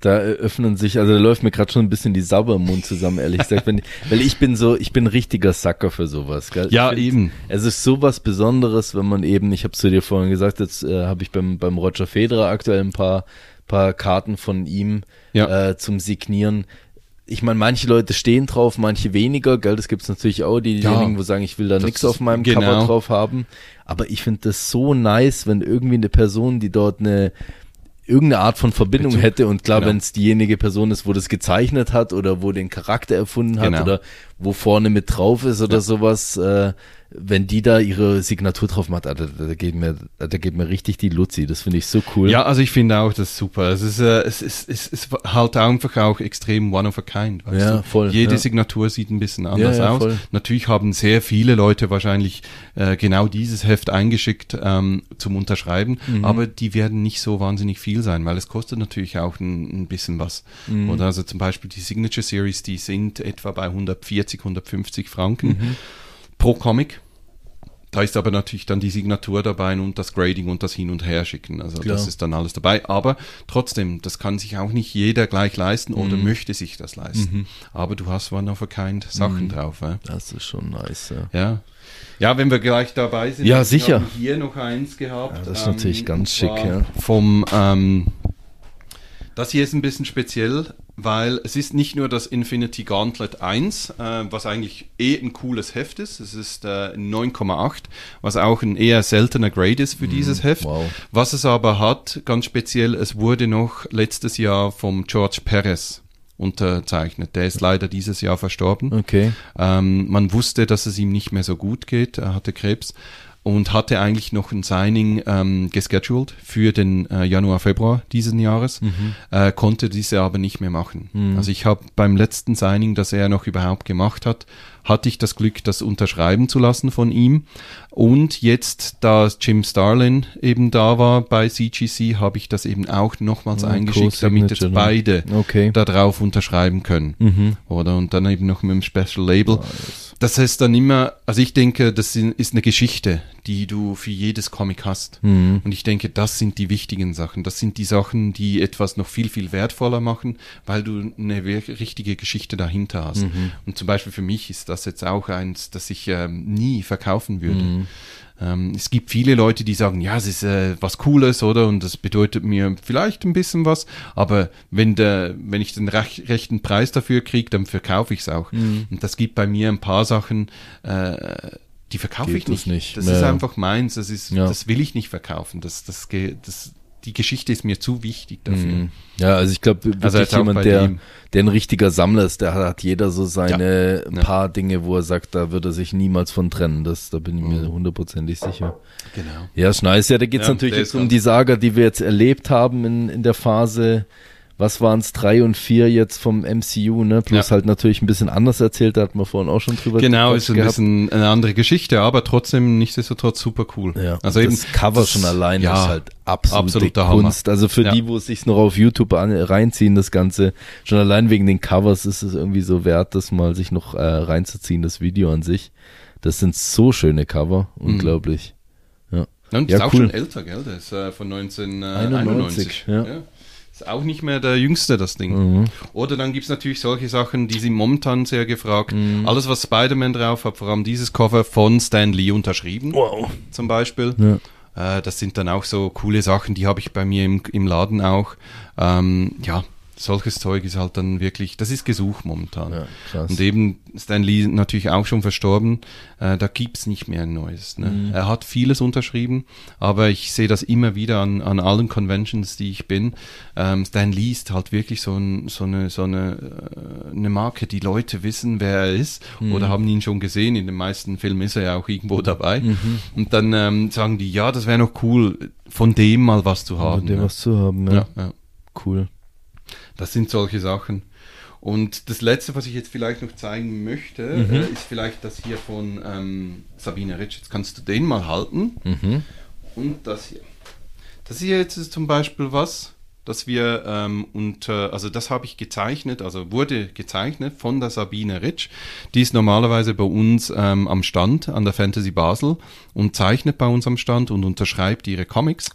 Da öffnen sich, also da läuft mir gerade schon ein bisschen die Sauber im Mund zusammen, ehrlich gesagt. Wenn, weil ich bin so, ich bin ein richtiger Sacker für sowas. Gell? Ja, find, eben. Es ist sowas Besonderes, wenn man eben, ich habe es zu dir vorhin gesagt, jetzt äh, habe ich beim, beim Roger Federer aktuell ein paar, paar Karten von ihm ja. äh, zum Signieren ich meine, manche Leute stehen drauf, manche weniger, gell, das gibt's natürlich auch, die, diejenigen, ja, wo sagen, ich will da nichts auf meinem genau. Cover drauf haben. Aber ich finde das so nice, wenn irgendwie eine Person, die dort eine irgendeine Art von Verbindung Bezug. hätte und klar, Genau. wenn es diejenige Person ist, wo das gezeichnet hat oder wo den Charakter erfunden hat Genau. oder wo vorne mit drauf ist oder sowas, äh, wenn die da ihre Signatur drauf macht, Alter, da, geht mir, da geht mir richtig die Luzi. Das finde ich so cool. Ja, also ich finde auch das super. Es ist, äh, es ist, es ist halt einfach auch extrem one of a kind. Ja, du? voll, Jede ja. Signatur sieht ein bisschen anders Ja, ja, aus. voll. Natürlich haben sehr viele Leute wahrscheinlich äh, genau dieses Heft eingeschickt ähm, zum Unterschreiben, Mhm. aber die werden nicht so wahnsinnig viel sein, weil es kostet natürlich auch ein, ein bisschen was. Mhm. Oder also zum Beispiel die Signature Series, die sind etwa bei 140, 150 Franken Mhm. Pro Comic. Da ist aber natürlich dann die Signatur dabei und das Grading und das Hin- und Herschicken. Also Klar. das ist dann alles dabei. Aber trotzdem, das kann sich auch nicht jeder gleich leisten Mhm. oder möchte sich das leisten. Aber du hast one of a kind Sachen Mhm. drauf. Ja? Das ist schon nice, ja. ja. Ja, wenn wir gleich dabei sind. Ja, sicher. hier noch eins gehabt. Ja, das ist natürlich ganz schick. Vom, ähm, das hier ist ein bisschen speziell, weil es ist nicht nur das Infinity Gauntlet 1, äh, was eigentlich eh ein cooles Heft ist. Es ist äh, 9,8, was auch ein eher seltener Grade ist für dieses Heft. Wow. Was es aber hat, ganz speziell, es wurde noch letztes Jahr vom George Perez unterzeichnet. Der ist leider dieses Jahr verstorben. Okay. Ähm, man wusste, dass es ihm nicht mehr so gut geht. Er hatte Krebs und hatte eigentlich noch ein Signing ähm, gescheduled für den äh, Januar, Februar diesen Jahres, äh, konnte diese aber nicht mehr machen. Also ich habe beim letzten Signing, das er noch überhaupt gemacht hat, hatte ich das Glück, das unterschreiben zu lassen von ihm. Und jetzt, da Jim Starlin eben da war bei CGC, habe ich das eben auch nochmals Ah, eingeschickt, damit jetzt ne? beide Okay. da drauf unterschreiben können. Mhm. Oder? Und dann eben noch mit dem Special Label. Das heißt dann immer, also ich denke, das ist eine Geschichte, die du für jedes Comic hast. Mhm. Und ich denke, das sind die wichtigen Sachen. Das sind die Sachen, die etwas noch viel, viel wertvoller machen, weil du eine richtige Geschichte dahinter hast. Mhm. Und zum Beispiel für mich ist das jetzt auch eins, das ich ähm, nie verkaufen würde. Mhm. Ähm, es gibt viele Leute, die sagen, ja, es ist äh, was Cooles, oder? Und das bedeutet mir vielleicht ein bisschen was. Aber wenn der, wenn ich den rech rechten Preis dafür kriege, dann verkaufe ich es auch. Mhm. Und das gibt bei mir ein paar Sachen, äh, die verkaufe ich nicht. das nicht. Das Ja, ist einfach meins. Das ist, Ja. das will ich nicht verkaufen. Das, das, das, die Geschichte ist mir zu wichtig dafür. Mhm. Ja, also ich glaube, wirklich Also jemand, der, der ein richtiger Sammler ist, der hat jeder so seine Ja. paar Dinge, wo er sagt, da würde er sich niemals von trennen. Das, da bin ich mir hundertprozentig sicher. Genau. Ja, ist nice. Ja, da geht's Ja, natürlich jetzt um die Saga, die wir jetzt erlebt haben in, in der Phase, was waren's drei und vier jetzt vom MCU, ne? Plus Ja. halt natürlich ein bisschen anders erzählt, da hatten wir vorhin auch schon drüber Genau, ist ein gehabt. bisschen eine andere Geschichte, aber trotzdem nichtsdestotrotz super cool. Ja, also eben das Cover das- schon allein ja, ist halt absolute absoluter Hammer. Kunst. Also für Ja. die, wo es sich noch auf YouTube an, reinziehen, das Ganze, schon allein wegen den Covers ist es irgendwie so wert, das mal sich noch äh, reinzuziehen, das Video an sich. Das sind so schöne Cover, Mhm. unglaublich. Ja. Und Ja, ist auch cool. schon älter, gell? Der ist äh, von 1991. 91, ja. Ist auch nicht mehr der Jüngste, das Ding. Mhm. Oder dann gibt's natürlich solche Sachen, die sind momentan sehr gefragt. Mhm. Alles, was Spider-Man drauf hat, vor allem dieses Cover von Stan Lee unterschrieben, Wow. zum Beispiel. Ja. Äh, das sind dann auch so coole Sachen, die habe ich bei mir im, im Laden auch. Ähm, ja, solches Zeug ist halt dann wirklich, das ist gesucht momentan. Ja, krass. Und eben Stan Lee natürlich auch schon verstorben, äh, da gibt's nicht mehr ein neues. Ne? Mhm. Er hat vieles unterschrieben, aber ich sehe das immer wieder an, an allen Conventions, die ich bin. Ähm, Stan Lee ist halt wirklich so, ein, so, eine, so eine, äh, eine Marke, die Leute wissen, wer er ist Mhm. oder haben ihn schon gesehen. In den meisten Filmen ist er ja auch irgendwo dabei. Mhm. Und dann ähm, sagen die, ja, das wäre noch cool, von dem mal was zu haben. Mit dem ne? was zu haben, ja. ja, ja. Cool. Das sind solche Sachen. Und das letzte, was ich jetzt vielleicht noch zeigen möchte, Mhm. äh, ist vielleicht das hier von ähm, Sabine Ritsch. Jetzt kannst du den mal halten. Mhm. Und das hier. Das hier jetzt ist zum Beispiel was, dass wir ähm, unter, also das habe ich gezeichnet, also wurde gezeichnet von der Sabine Ritsch. Die ist normalerweise bei uns ähm, am Stand an der Fantasy Basel und zeichnet bei uns am Stand und unterschreibt ihre Comics.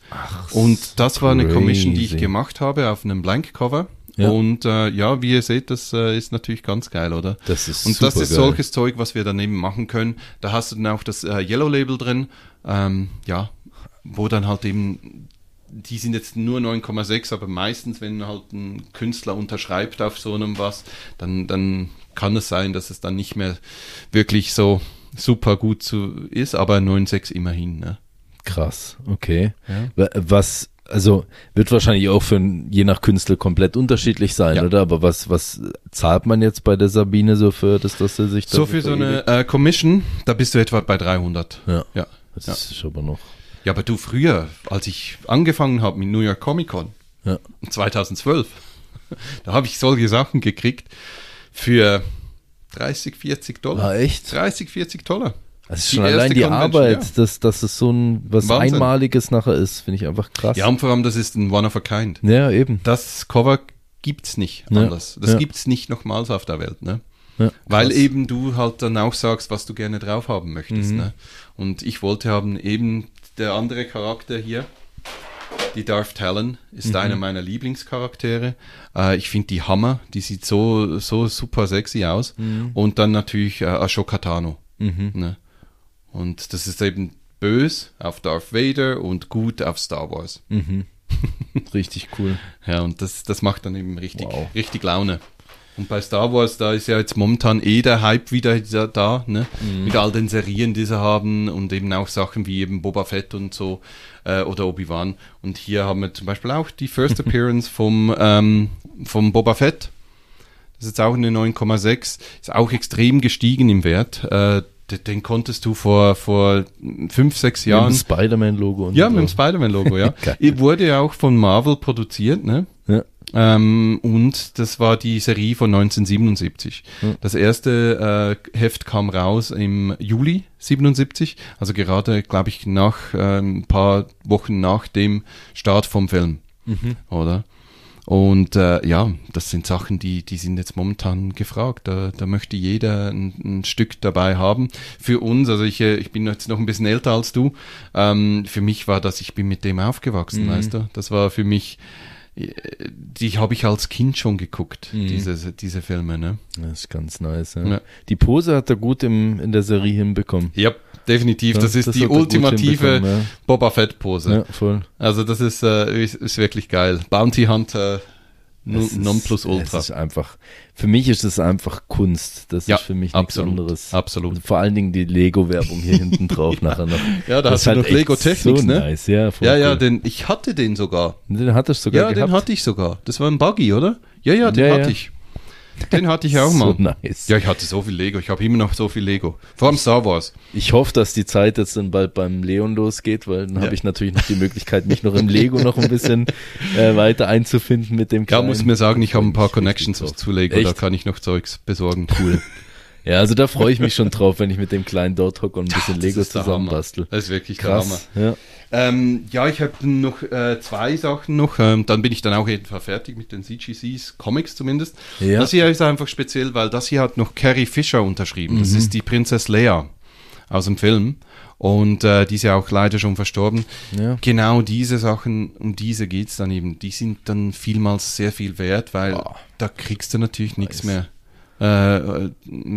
und das war eine Commission, die ich crazy. gemacht habe auf einem Blank Cover. Ja. Und äh, ja, wie ihr seht, das äh, ist natürlich ganz geil, oder? Das ist Und das ist supergeil. solches Zeug, was wir daneben machen können. Da hast du dann auch das äh, Yellow Label drin, ähm, ja, wo dann halt eben, die sind jetzt nur 9,6, aber meistens, wenn halt ein Künstler unterschreibt auf so einem was, dann, dann kann es sein, dass es dann nicht mehr wirklich so super gut zu, ist, aber 9,6 immerhin. Ne? Krass, okay. Ja. Wa- Was, also wird wahrscheinlich auch für je nach Künstler komplett unterschiedlich sein, Ja. oder? Aber was, was zahlt man jetzt bei der Sabine so für, dass, dass er sich So für so eine äh, Commission, da bist du etwa bei 300. Ja, Ja. das Ja. ist aber noch. Ja, aber du früher, als ich angefangen habe mit New York Comic Con, Ja. 2012, da habe ich solche Sachen gekriegt für 30, 40 Dollar. Ah, echt? 30, 40 Dollar. Die schon allein die Convention, Arbeit, ja. dass, dass es so ein was Wahnsinn. Einmaliges nachher ist, finde ich einfach krass. Ja, und vor allem, das ist ein One of a Kind. ja eben. Das Cover gibt's nicht Ja. anders. Das Ja. gibt's nicht nochmals auf der Welt, ne? Ja, Weil eben du halt dann auch sagst, was du gerne drauf haben Mhm. möchtest. Ne? Und ich wollte haben eben der andere Charakter hier, die Darth Talon, ist Mhm. einer meiner Lieblingscharaktere. Äh, ich finde die Hammer, die sieht so, so super sexy aus. Mhm. Und dann natürlich äh, Ashoka Tano. Ne? Und das ist eben bös auf Darth Vader und gut auf Star Wars. Richtig cool. Ja, und das, das macht dann eben richtig, Wow. richtig Laune. Und bei Star Wars, da ist ja jetzt momentan eh der Hype wieder da, da ne? Mhm. Mit all den Serien, die sie haben und eben auch Sachen wie eben Boba Fett und so äh, oder Obi-Wan. Und hier haben wir zum Beispiel auch die First Appearance vom, ähm, vom Boba Fett. Das ist jetzt auch eine 9,6. Ist auch extrem gestiegen im Wert. Äh, den, konntest du vor, vor fünf, sechs Mit Jahren. dem Spider-Man-Logo und Ja, mit dem Spider-Man-Logo, ja. Wurde ja auch von Marvel produziert, ne? Ja. Ähm, und das war die Serie von 1977. Hm. Das erste äh, Heft kam raus im Juli 77, also gerade, glaube ich, nach äh, ein paar Wochen nach dem Start vom Film, Mhm. oder? Und äh, ja, das sind Sachen, die, die sind jetzt momentan gefragt. Da, da möchte jeder ein, ein Stück dabei haben. Für uns, also ich, äh, ich bin jetzt noch ein bisschen älter als du, ähm, für mich war das, ich bin mit dem aufgewachsen, weißt du? Das war für mich, äh, die habe ich als Kind schon geguckt, diese, diese Filme, ne? Das ist ganz nice. Ja. Ja. Die Pose hat er gut im, in der Serie hinbekommen. Ja, definitiv. Ja, das ist das die ultimative ja. Boba Fett Pose. Ja, voll. Also das ist, äh, ist, ist wirklich geil. Bounty Hunter non, Es ist- Nonplusultra. Es ist einfach, für mich ist es einfach Kunst. Das Ja, ist für mich absolut, nichts anderes. absolut. Und vor allen Dingen die Lego-Werbung hier hinten drauf nachher noch. Ja, da Das hast du ist noch Lego Technics, so ne? Nice. Ja, Ja, ja, cool. den, ich hatte den sogar. Den hattest du sogar Ja, gehabt. den hatte ich sogar. Das war ein Buggy, oder? Ja, ja, den Ja, hatte ja. ich. Den hatte ich auch mal. So nice. Ja, ich hatte so viel Lego. Ich habe immer noch so viel Lego. Vor allem Star Wars. Ich hoffe, dass die Zeit jetzt dann bald beim Leon losgeht, weil dann Ja. habe ich natürlich noch die Möglichkeit, mich noch im Lego noch ein bisschen äh, weiter einzufinden mit dem Ja, Kleinen. muss mir sagen, ich habe ein paar Connections zu Lego. Da Echt? kann ich noch Zeugs besorgen. Cool. Ja, also da freue ich mich schon drauf, wenn ich mit dem Kleinen dort hocke und ein bisschen Das Lego zusammenbastel. Das ist wirklich. Krass. Ja. Ähm, ja, ich habe noch äh, zwei Sachen noch. Ähm, dann bin ich dann auch etwa fertig mit den CGCs, Comics zumindest. Ja. Das hier ist einfach speziell, weil das hier hat noch Carrie Fisher unterschrieben. Mhm. Das ist die Prinzess Leia aus dem Film. Und äh, die ist ja auch leider schon verstorben. Ja. Genau diese Sachen, um diese geht's dann eben. Die sind dann vielmals sehr viel wert, weil Boah. da kriegst du natürlich nichts mehr. Äh, äh,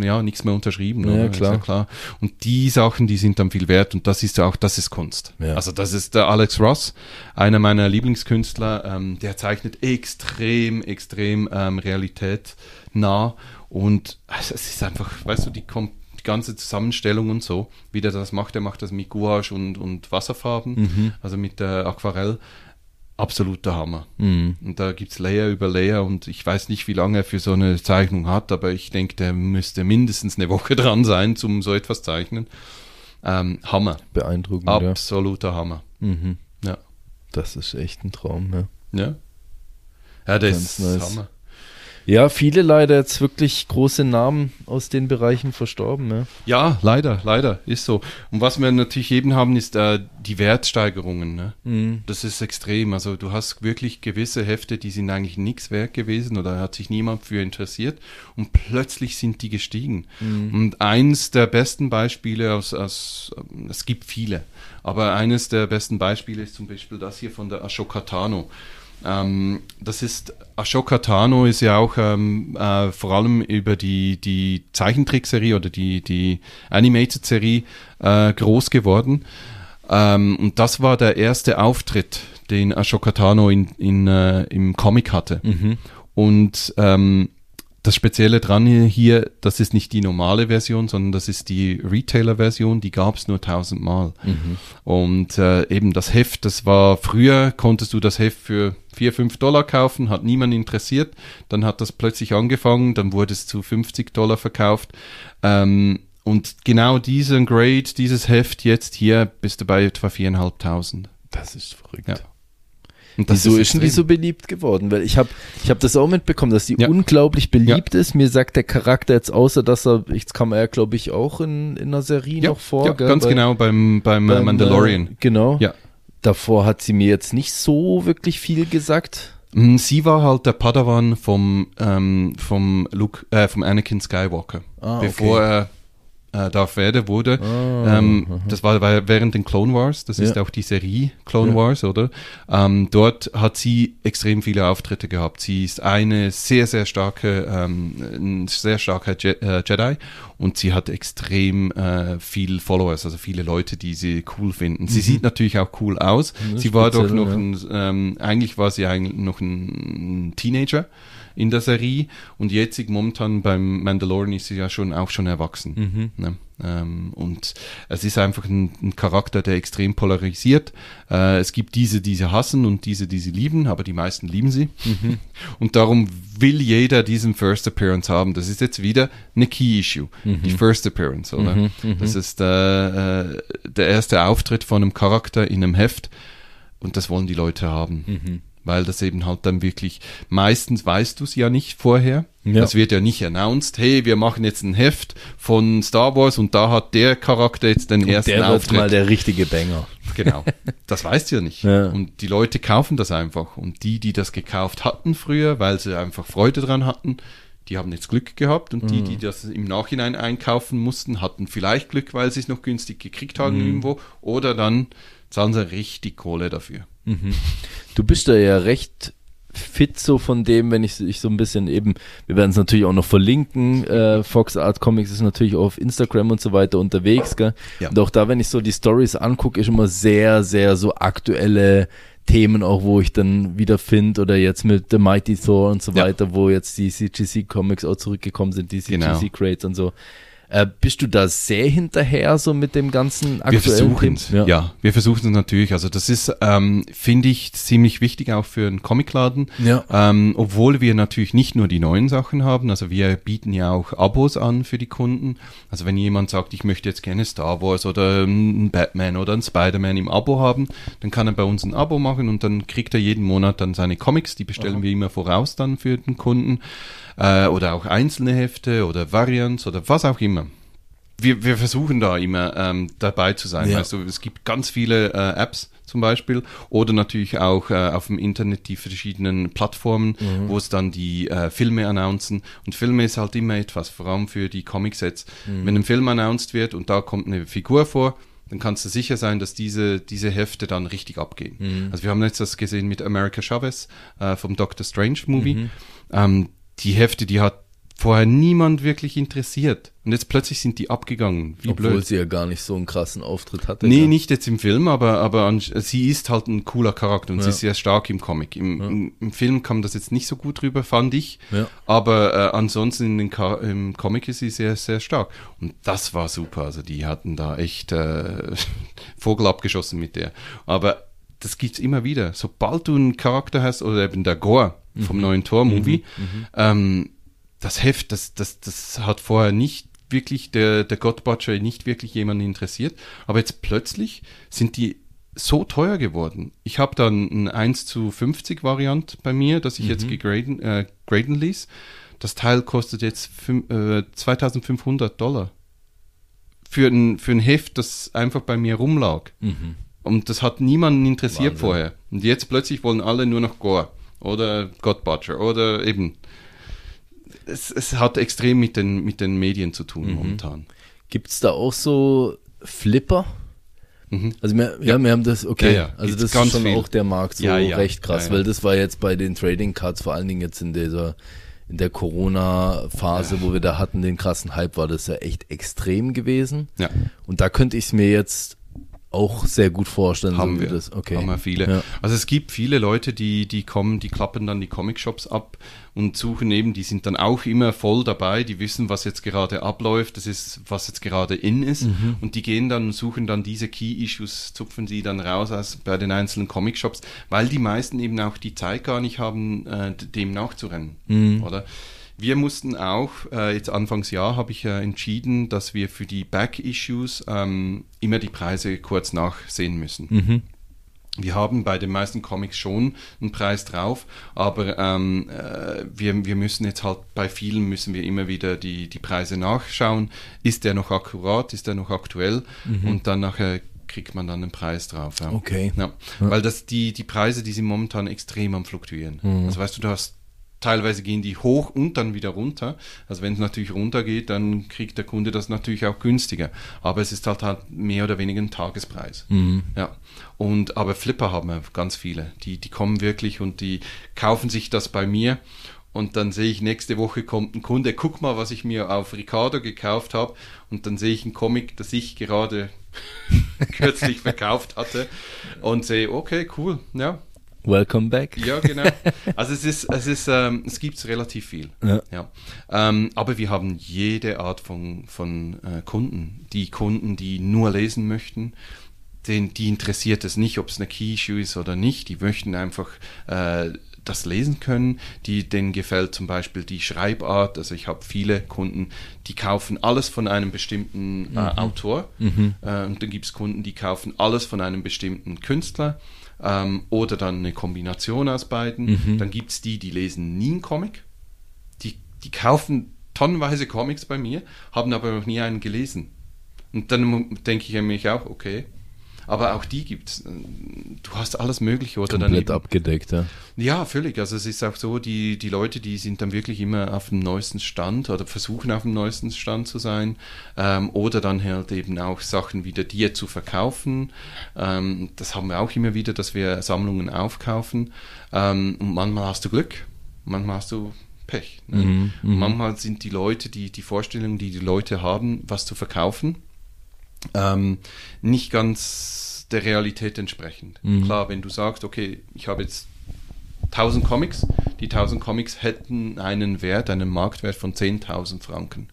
ja, nichts mehr unterschrieben. Ja, oder? klar. Ja klar. Und die Sachen, die sind dann viel wert und das ist ja auch, das ist Kunst. Ja. Also das ist der Alex Ross, einer meiner Lieblingskünstler, ähm, der zeichnet extrem, extrem ähm, Realität nah und also es ist einfach, weißt du, die, kom die ganze Zusammenstellung und so, wie der das macht, der macht das mit Gouache und, und Wasserfarben, Mhm. also mit äh, Aquarell. Absoluter Hammer. Mhm. Und da gibt's Layer über Layer und ich weiß nicht, wie lange er für so eine Zeichnung hat, aber ich denke, der müsste mindestens eine Woche dran sein, zum so etwas zeichnen. Ähm, Hammer. Beeindruckend, ja. Absoluter Hammer. Mhm. Ja. Das ist echt ein Traum, ja. Ja. Ja, Ganz ist nice. Hammer. Ja, viele leider jetzt wirklich große Namen aus den Bereichen verstorben, ja. Ja, leider, leider, ist so. Und was wir natürlich eben haben, ist äh, die Wertsteigerungen. Ne? Mhm. Das ist extrem. Also du hast wirklich gewisse Hefte, die sind eigentlich nichts wert gewesen oder hat sich niemand für interessiert und plötzlich sind die gestiegen. Und eins der besten Beispiele aus, aus es gibt viele, aber eines der besten Beispiele ist zum Beispiel das hier von der Ashoka Tano. Ähm, das ist, Ashoka Tano ist ja auch ähm, äh, vor allem über die, die Zeichentrickserie oder die, die Animated-Serie äh, groß geworden. Ähm, und das war der erste Auftritt, den Ashoka Tano in, in, äh, im Comic hatte. Und ähm, das Spezielle dran hier, das ist nicht die normale Version, sondern das ist die Retailer-Version, die gab es nur tausendmal. Mhm. Und äh, eben das Heft, das war früher, konntest du das Heft für vier fünf Dollar kaufen, hat niemand interessiert. Dann hat das plötzlich angefangen, dann wurde es zu 50 Dollar verkauft. Ähm, und genau diesen Grade, dieses Heft jetzt hier, bist du bei etwa viereinhalbtausend. Das ist verrückt. Ja. Und Wieso ist, ist die so beliebt geworden? Weil ich habe ich hab das auch mitbekommen, dass die ja. unglaublich beliebt ja. ist. Mir sagt der Charakter jetzt außer, dass er, jetzt kam er ja, glaube ich, auch in, in einer Serie ja, noch vor. Ja, gell? ganz Bei, genau, beim, beim, äh, beim Mandalorian. Äh, genau. Ja. Davor hat sie mir jetzt nicht so wirklich viel gesagt. Mm, sie war halt der Padawan vom, ähm, vom Luke, äh, vom Anakin Skywalker. Ah, bevor okay. er äh, Darth Vader wurde. Oh, ähm, das war, war, während den Clone Wars, das ja. ist auch die Serie Clone ja. Wars, oder? Ähm, dort hat sie extrem viele Auftritte gehabt. Sie ist eine sehr, sehr starke, ähm, ein sehr starker Je äh, Jedi und sie hat extrem äh, viel Followers, also viele Leute, die sie cool finden. Sie mhm. sieht natürlich auch cool aus. sie war doch noch ja. ein, ähm, eigentlich war sie eigentlich noch ein Teenager in der Serie und jetzt momentan beim Mandalorian ist sie ja schon auch schon erwachsen. Mhm. Ne? Ähm, und es ist einfach ein, ein Charakter, der extrem polarisiert. Äh, es gibt diese, die sie hassen und diese, die sie lieben, aber die meisten lieben sie. Mhm. Und darum will jeder diesen First Appearance haben. Das ist jetzt wieder eine Key Issue, mhm. die First Appearance, oder? Mhm. mhm. Das ist äh, äh, der erste Auftritt von einem Charakter in einem Heft und das wollen die Leute haben. Weil das eben halt dann wirklich, meistens weißt du es ja nicht vorher. Ja. Das wird ja nicht announced, hey, wir machen jetzt ein Heft von Star Wars und da hat der Charakter jetzt den und ersten der Auftritt. Der mal der richtige Banger. Genau, das weißt du ja nicht. Ja. Und die Leute kaufen das einfach. Und die, die das gekauft hatten früher, weil sie einfach Freude dran hatten, die haben jetzt Glück gehabt und die, die mhm. das im Nachhinein einkaufen mussten, hatten vielleicht Glück, weil sie es noch günstig gekriegt haben mhm. irgendwo oder dann zahlen sie richtig Kohle dafür. Mhm. Du bist da ja recht fit so von dem, wenn ich, ich so ein bisschen eben, wir werden es natürlich auch noch verlinken, äh, Fox Art Comics ist natürlich auch auf Instagram und so weiter unterwegs, gell? Ja. Und auch da, wenn ich so die Stories angucke, ist immer sehr, sehr so aktuelle Themen auch, wo ich dann wieder finde oder jetzt mit The Mighty Thor und so weiter, ja. wo jetzt die CGC Comics auch zurückgekommen sind, die CGC genau. Crates und so. Äh, bist du da sehr hinterher, so mit dem ganzen aktuellen Wir versuchen es, ja. ja. wir versuchen es natürlich. Also das ist, ähm, finde ich, ziemlich wichtig auch für einen Comicladen. Ja. Ähm, obwohl wir natürlich nicht nur die neuen Sachen haben, also wir bieten ja auch Abos an für die Kunden. Also wenn jemand sagt, ich möchte jetzt gerne Star Wars oder ein Batman oder ein Spider-Man im Abo haben, dann kann er bei uns ein Abo machen und dann kriegt er jeden Monat dann seine Comics, die bestellen Aha. wir immer voraus dann für den Kunden äh, oder auch einzelne Hefte oder Variants oder was auch immer. Wir, wir versuchen da immer ähm, dabei zu sein. Ja. Also es gibt ganz viele äh, Apps zum Beispiel oder natürlich auch äh, auf dem Internet die verschiedenen Plattformen, mhm. wo es dann die äh, Filme announcen. Und Filme ist halt immer etwas, vor allem für die Comic-Sets. Mhm. Wenn ein Film announced wird und da kommt eine Figur vor, dann kannst du sicher sein, dass diese, diese Hefte dann richtig abgehen. Mhm. Also wir haben jetzt das gesehen mit America Chavez äh, vom Doctor Strange Movie. Mhm. Ähm, die Hefte, die hat vorher niemand wirklich interessiert. Und jetzt plötzlich sind die abgegangen. Wie Obwohl blöd. sie ja gar nicht so einen krassen Auftritt hatte. Nee, ja. nicht jetzt im Film, aber, aber an, sie ist halt ein cooler Charakter und ja. sie ist sehr stark im Comic. Im, ja. im, Im, Film kam das jetzt nicht so gut rüber, fand ich. Aber äh, ansonsten in den im Comic ist sie sehr, sehr stark. Und das war super. Also die hatten da echt äh, Vogel abgeschossen mit der. Aber das gibt's immer wieder. Sobald du einen Charakter hast, oder eben der Gore, vom mhm. neuen Tor-Movie. Mhm. mhm. Ähm, das Heft, das, das, das hat vorher nicht wirklich, der, der God Butcher nicht wirklich jemanden interessiert. Aber jetzt plötzlich sind die so teuer geworden. Ich habe dann ein 1 zu 50 Variant bei mir, das ich mhm. jetzt gegraden äh, graden ließ. Das Teil kostet jetzt äh, 2500 Dollar. Für ein, für ein Heft, das einfach bei mir rumlag. Mhm. Und das hat niemanden interessiert Wahnsinn. vorher. Und jetzt plötzlich wollen alle nur noch Gore oder God Butcher oder eben. Es, es hat extrem mit den, mit den Medien zu tun mhm. momentan. Gibt es da auch so Flipper? Mhm. Also wir, ja. ja. wir haben das, okay, ja, ja. also Gibt's das ist schon viel. auch der Markt so recht krass, weil das war jetzt bei den Trading Cards, vor allen Dingen jetzt in dieser in der Corona-Phase, wo wir da hatten, den krassen Hype, war das ja echt extrem gewesen. Ja. Und da könnte ich es mir jetzt auch sehr gut vorstellen. Haben so wir. Das. Okay. Haben wir viele. Ja. Also es gibt viele Leute, die, die kommen, die klappen dann die Comic-Shops ab und suchen eben, die sind dann auch immer voll dabei, die wissen, was jetzt gerade abläuft, das ist, was jetzt gerade in ist Mhm. und die gehen dann und suchen dann diese Key-Issues, zupfen sie dann raus aus, bei den einzelnen Comic-Shops, weil die meisten eben auch die Zeit gar nicht haben, äh, dem nachzurennen, Mhm. oder? Wir mussten auch, äh, jetzt Anfangsjahr habe ich äh, entschieden, dass wir für die Back-Issues ähm, immer die Preise kurz nachsehen müssen. Mhm. Wir haben bei den meisten Comics schon einen Preis drauf, aber ähm, äh, wir, wir müssen jetzt halt bei vielen müssen wir immer wieder die, die Preise nachschauen. Ist der noch akkurat, ist der noch aktuell? Und dann nachher kriegt man dann einen Preis drauf. Ja. Mhm. Okay. Ja. Weil das die, die Preise, die sind momentan extrem am fluktuieren. Mhm. Also weißt du, du hast teilweise gehen die hoch und dann wieder runter. Also wenn es natürlich runtergeht, dann kriegt der Kunde das natürlich auch günstiger. Aber es ist halt, halt mehr oder weniger ein Tagespreis. Mhm. Ja. Und aber Flipper haben wir ganz viele. Die, die kommen wirklich und die kaufen sich das bei mir. Und dann sehe ich, nächste Woche kommt ein Kunde, guck mal, was ich mir auf Ricardo gekauft habe. Und dann sehe ich ein Comic, das ich gerade kürzlich verkauft hatte. Und sehe, okay, cool, ja, Welcome back. ja, genau. Also es ist, es ist, ähm, es gibt relativ viel. Ja. Ähm, aber wir haben jede Art von, von äh, Kunden. Die Kunden, die nur lesen möchten, den, die interessiert es nicht, ob es eine Key-Issue ist oder nicht. Die möchten einfach äh, das lesen können. Die, denen gefällt zum Beispiel die Schreibart. Also ich habe viele Kunden, die kaufen alles von einem bestimmten äh, Autor. Äh, und dann gibt es Kunden, die kaufen alles von einem bestimmten Künstler. Ähm, oder dann eine Kombination aus beiden. Dann gibt es die, die lesen nie einen Comic. Die, die kaufen tonnenweise Comics bei mir, haben aber noch nie einen gelesen. Und dann denke ich mich auch, okay. Aber auch die gibt's. Du hast alles Mögliche oder dann Komplett eben- abgedeckt, ja. ja, völlig. Also es ist auch so, die, die Leute, die sind dann wirklich immer auf dem neuesten Stand oder versuchen auf dem neuesten Stand zu sein ähm, oder dann halt eben auch Sachen wieder dir zu verkaufen. Ähm, das haben wir auch immer wieder, dass wir Sammlungen aufkaufen ähm, und manchmal hast du Glück, manchmal hast du Pech. Ne? Und manchmal sind die Leute, die, die Vorstellungen, die die Leute haben, was zu verkaufen, ähm, nicht ganz der Realität entsprechend. Klar, wenn du sagst, okay, ich habe jetzt 1000 Comics, die 1000 Comics hätten einen Wert, einen Marktwert von 10.000 Franken,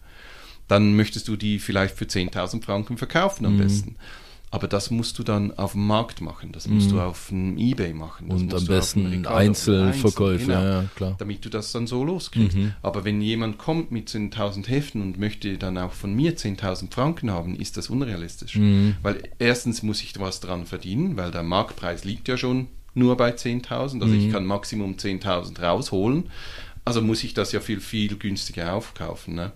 dann möchtest du die vielleicht für 10.000 Franken verkaufen am besten. Aber das musst du dann auf dem Markt machen, das musst du auf dem Ebay machen. Das Und musst am besten Einzelverkäufe, Einzel, genau, ja, klar. Damit du das dann so loskriegst. Aber wenn jemand kommt mit 10.000 Heften und möchte dann auch von mir 10.000 Franken haben, ist das unrealistisch. Weil erstens muss ich was dran verdienen, weil der Marktpreis liegt ja schon nur bei 10.000. Also ich kann Maximum 10.000 rausholen. Also muss ich das ja viel, viel günstiger aufkaufen. Ne?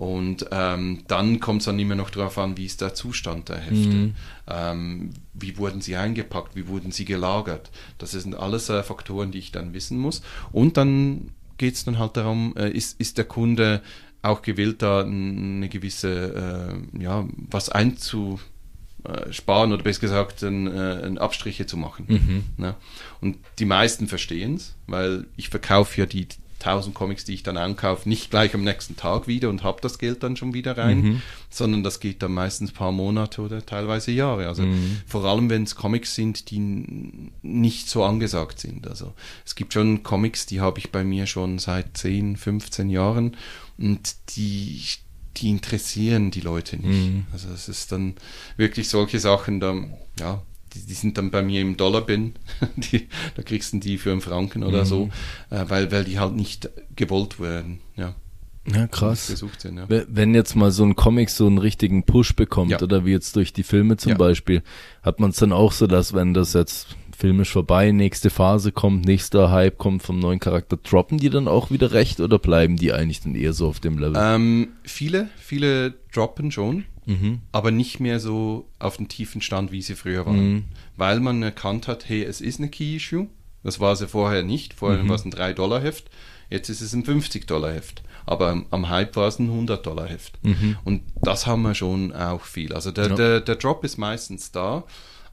Und ähm, dann kommt es dann immer noch darauf an, wie ist der Zustand der Hefte. Ähm, wie wurden sie eingepackt, wie wurden sie gelagert. Das sind alles äh, Faktoren, die ich dann wissen muss. Und dann geht es dann halt darum, äh, ist, ist der Kunde auch gewillt, da eine gewisse, äh, ja, was einzu äh, sparen oder besser gesagt ein, äh, ein Abstriche zu machen. Ne? Und die meisten verstehen es, weil ich verkaufe ja die 1000 Comics, die ich dann ankaufe, nicht gleich am nächsten Tag wieder und habe das Geld dann schon wieder rein, sondern das geht dann meistens ein paar Monate oder teilweise Jahre. Also vor allem, wenn es Comics sind, die nicht so angesagt sind. Also es gibt schon Comics, die habe ich bei mir schon seit 10, 15 Jahren und die die interessieren die Leute nicht. Also es ist dann wirklich solche Sachen, da, ja, die, die sind dann bei mir im Dollar-Bin, die, da kriegst du die für einen Franken oder so, äh, weil, weil die halt nicht gewollt werden, ja, Ja, krass. gesucht sind, ja. We- Wenn jetzt mal so ein Comic so einen richtigen Push bekommt, Ja. oder wie jetzt durch die Filme zum Ja. Beispiel, hat man es dann auch so, dass wenn das jetzt filmisch vorbei, nächste Phase kommt, nächster Hype kommt vom neuen Charakter, droppen die dann auch wieder recht oder bleiben die eigentlich dann eher so auf dem Level? Ähm, viele, viele droppen schon, Mhm. aber nicht mehr so auf den tiefen Stand, wie sie früher waren. Mhm. Weil man erkannt hat, hey, es ist eine Key-Issue. Das war sie vorher nicht. Vorher Mhm. war es ein 3-Dollar-Heft. Jetzt ist es ein 50-Dollar-Heft. Aber am, am Hype war es ein 100-Dollar-Heft. Und das haben wir schon auch viel. Also der, Mhm. Ja. der, der Drop ist meistens da.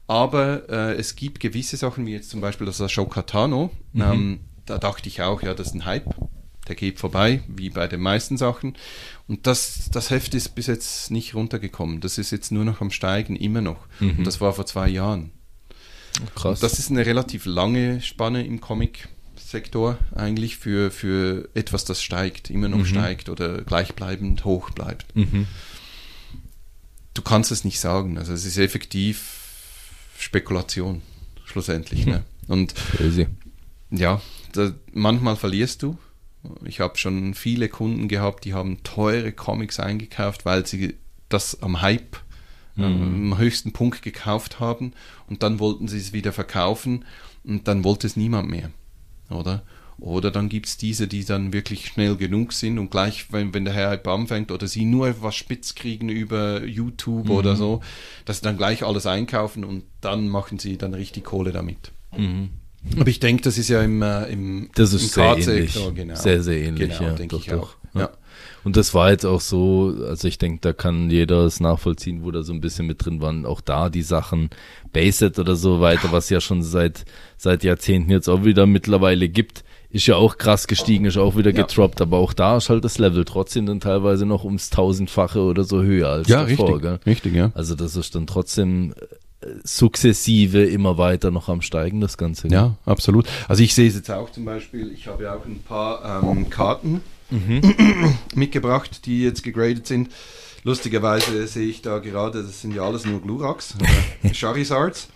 Aber äh, es gibt gewisse Sachen, wie jetzt zum Beispiel das Ashoka Tano. Mhm. Ähm, da dachte ich auch, ja, das ist ein Hype. der geht vorbei, wie bei den meisten Sachen. Und das, das Heft ist bis jetzt nicht runtergekommen. Das ist jetzt nur noch am Steigen, immer noch. Mhm. Und das war vor zwei Jahren. Krass. Und das ist eine relativ lange Spanne im Comic-Sektor eigentlich für, für etwas, das steigt, immer noch mhm. steigt oder gleichbleibend hoch bleibt. Mhm. Du kannst es nicht sagen. Also es ist effektiv Spekulation, schlussendlich. Ne? Und Crazy. ja, da, manchmal verlierst du. Ich habe schon viele Kunden gehabt, die haben teure Comics eingekauft, weil sie das am Hype mhm. am höchsten Punkt gekauft haben und dann wollten sie es wieder verkaufen und dann wollte es niemand mehr, oder? Oder dann gibt es diese, die dann wirklich schnell genug sind und gleich, wenn, wenn der Herr anfängt oder sie nur etwas spitz kriegen über YouTube mhm. oder so, dass sie dann gleich alles einkaufen und dann machen sie dann richtig Kohle damit. Mhm. Aber ich denke, das ist ja im, äh, im, das ist im sehr ähnlich. Genau. Sehr, sehr ähnlich, genau, ja. Denke ich doch. auch. Ja. Und das war jetzt auch so, also ich denke, da kann jeder es nachvollziehen, wo da so ein bisschen mit drin waren. Auch da die Sachen Baset oder so weiter, was ja schon seit, seit Jahrzehnten jetzt auch wieder mittlerweile gibt, ist ja auch krass gestiegen, ist auch wieder getroppt, aber auch da ist halt das Level trotzdem dann teilweise noch ums tausendfache oder so höher als ja, davor. Richtig, gell? richtig, ja. Also das ist dann trotzdem sukzessive immer weiter noch am Steigen, das Ganze. Ja, absolut. Also ich sehe es jetzt auch zum Beispiel, ich habe ja auch ein paar ähm, Karten mhm. mitgebracht, die jetzt gegradet sind. Lustigerweise sehe ich da gerade, das sind ja alles nur Glurax, Charizards.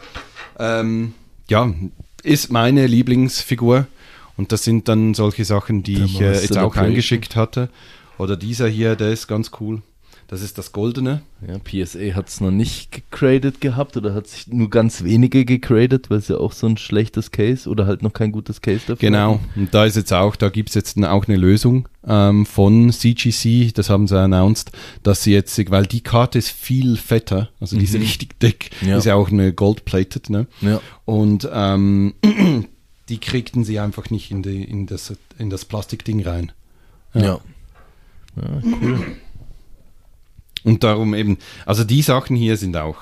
Ähm, ja, ist meine Lieblingsfigur. Und das sind dann solche Sachen, die ich äh, jetzt auch eingeschickt hatte. Oder dieser hier, der ist ganz cool. Das ist das Goldene. Ja, PSA hat es noch nicht gecradet gehabt oder hat sich nur ganz wenige gecradet, weil es ja auch so ein schlechtes Case oder halt noch kein gutes Case dafür Genau, und da ist jetzt auch, da gibt es jetzt auch eine Lösung ähm, von CGC, das haben sie announced, dass sie jetzt, weil die Karte ist viel fetter, also die ist mhm. richtig dick, ja. ist ja auch eine gold-plated, ne? Ja. Und ähm, die kriegten sie einfach nicht in, die, in, das, in das Plastikding rein. Ja. ja. ja cool. Und darum eben, also die Sachen hier sind auch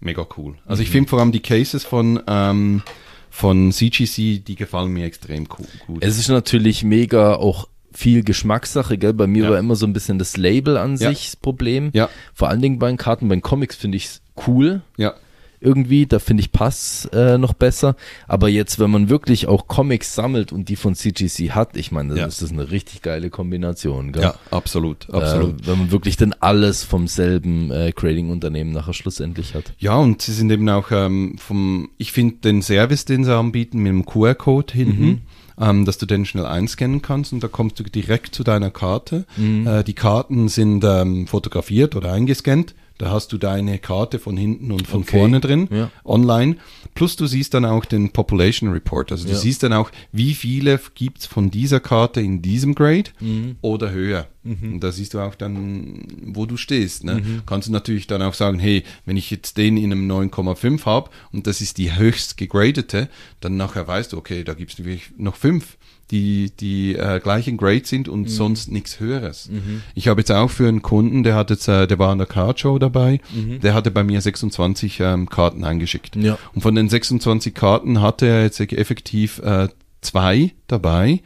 mega cool. Also mhm. ich finde vor allem die Cases von, ähm, von CGC, die gefallen mir extrem cool, gut. Es ist natürlich mega auch viel Geschmackssache, gell? Bei mir ja. war immer so ein bisschen das Label an ja. sich das Problem. Ja. Vor allen Dingen bei den Karten, bei den Comics finde ich es cool. Ja irgendwie. Da finde ich Pass äh, noch besser. Aber jetzt, wenn man wirklich auch Comics sammelt und die von CGC hat, ich meine, ja. ist das eine richtig geile Kombination. Gell? Ja, absolut, absolut. Äh, wenn man wirklich dann alles vom selben äh, Creating-Unternehmen nachher schlussendlich hat. Ja, und sie sind eben auch ähm, vom, ich finde den Service, den sie anbieten, mit dem QR-Code hinten. Mhm ähm, dass du den schnell einscannen kannst und da kommst du direkt zu deiner Karte. Mhm. Äh, die Karten sind ähm, fotografiert oder eingescannt. Da hast du deine Karte von hinten und von okay. vorne drin, ja. online. Plus du siehst dann auch den Population Report. Also du ja. siehst dann auch, wie viele gibt's von dieser Karte in diesem Grade mhm. oder höher. Mhm. Und da siehst du auch dann, wo du stehst. Ne? Mhm. Kannst du natürlich dann auch sagen, hey, wenn ich jetzt den in einem 9,5 habe und das ist die höchst gegradete, dann nachher weißt du, okay, da gibt's natürlich noch fünf die, die äh, gleichen Grade sind und mhm. sonst nichts Höheres. Mhm. Ich habe jetzt auch für einen Kunden, der hat jetzt, äh, der war an der Cardshow dabei, mhm. der hatte bei mir 26 ähm, Karten eingeschickt. Ja. Und von den 26 Karten hatte er jetzt effektiv äh, zwei dabei,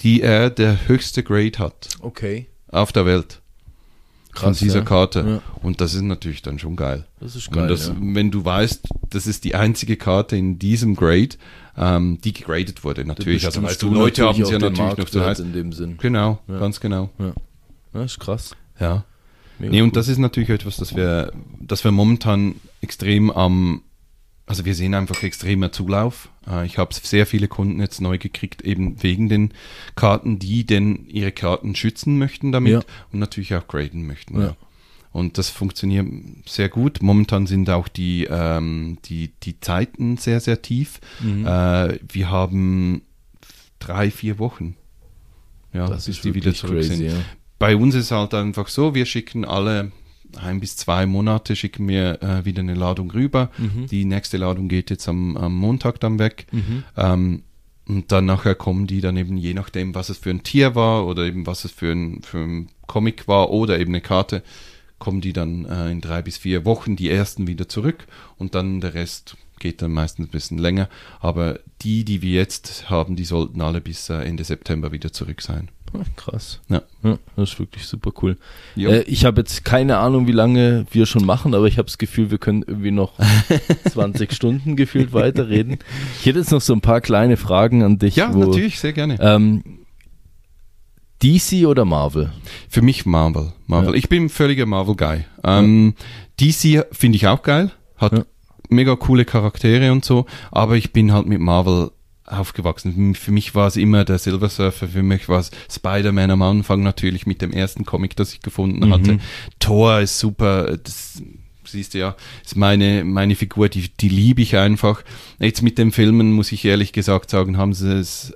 die er der höchste Grade hat. Okay. Auf der Welt. Krass, von dieser ja. Karte. Ja. Und das ist natürlich dann schon geil. Das ist geil. Das, ja. Wenn du weißt, das ist die einzige Karte in diesem Grade, ähm, die gegradet wurde. Natürlich, also weißt du, Leute haben sie ja natürlich noch zu in dem Sinn. Genau, ja. ganz genau. Ja. Das ist krass. Ja. Mega nee, und das ist natürlich etwas, das wir, das wir momentan extrem am, also wir sehen einfach extremer Zulauf. Äh, ich habe sehr viele Kunden jetzt neu gekriegt, eben wegen den Karten, die denn ihre Karten schützen möchten damit ja. und natürlich auch graden möchten. Ja. Und das funktioniert sehr gut. Momentan sind auch die, ähm, die, die Zeiten sehr, sehr tief. Mhm. Äh, wir haben drei, vier Wochen. Ja, das bis die wieder zurück crazy, sind. Ja. Bei uns ist halt einfach so, wir schicken alle ein bis zwei Monate schicken wir äh, wieder eine Ladung rüber. Mhm. Die nächste Ladung geht jetzt am, am Montag dann weg. Mhm. Ähm, und dann nachher kommen die dann eben je nachdem, was es für ein Tier war oder eben was es für ein, für ein Comic war oder eben eine Karte, kommen die dann äh, in drei bis vier Wochen die ersten wieder zurück und dann der Rest geht dann meistens ein bisschen länger. Aber die, die wir jetzt haben, die sollten alle bis äh, Ende September wieder zurück sein. Ah, krass. Ja. ja. Das ist wirklich super cool. Äh, ich habe jetzt keine Ahnung, wie lange wir schon machen, aber ich habe das Gefühl, wir können irgendwie noch 20 Stunden gefühlt weiterreden. Ich hätte jetzt noch so ein paar kleine Fragen an dich. Ja, wo, natürlich, sehr gerne. Ähm, DC oder Marvel? Für mich Marvel. Marvel. Ja. Ich bin ein völliger Marvel-Guy. Ähm, DC finde ich auch geil. Hat Ja. mega coole Charaktere und so. Aber ich bin halt mit Marvel aufgewachsen. Für mich war es immer der Silver Surfer, für mich war es Spider-Man am Anfang natürlich mit dem ersten Comic, das ich gefunden hatte. Thor ist super, das siehst du ja, ist meine, meine Figur, die, die liebe ich einfach. Jetzt mit den Filmen, muss ich ehrlich gesagt sagen, haben sie es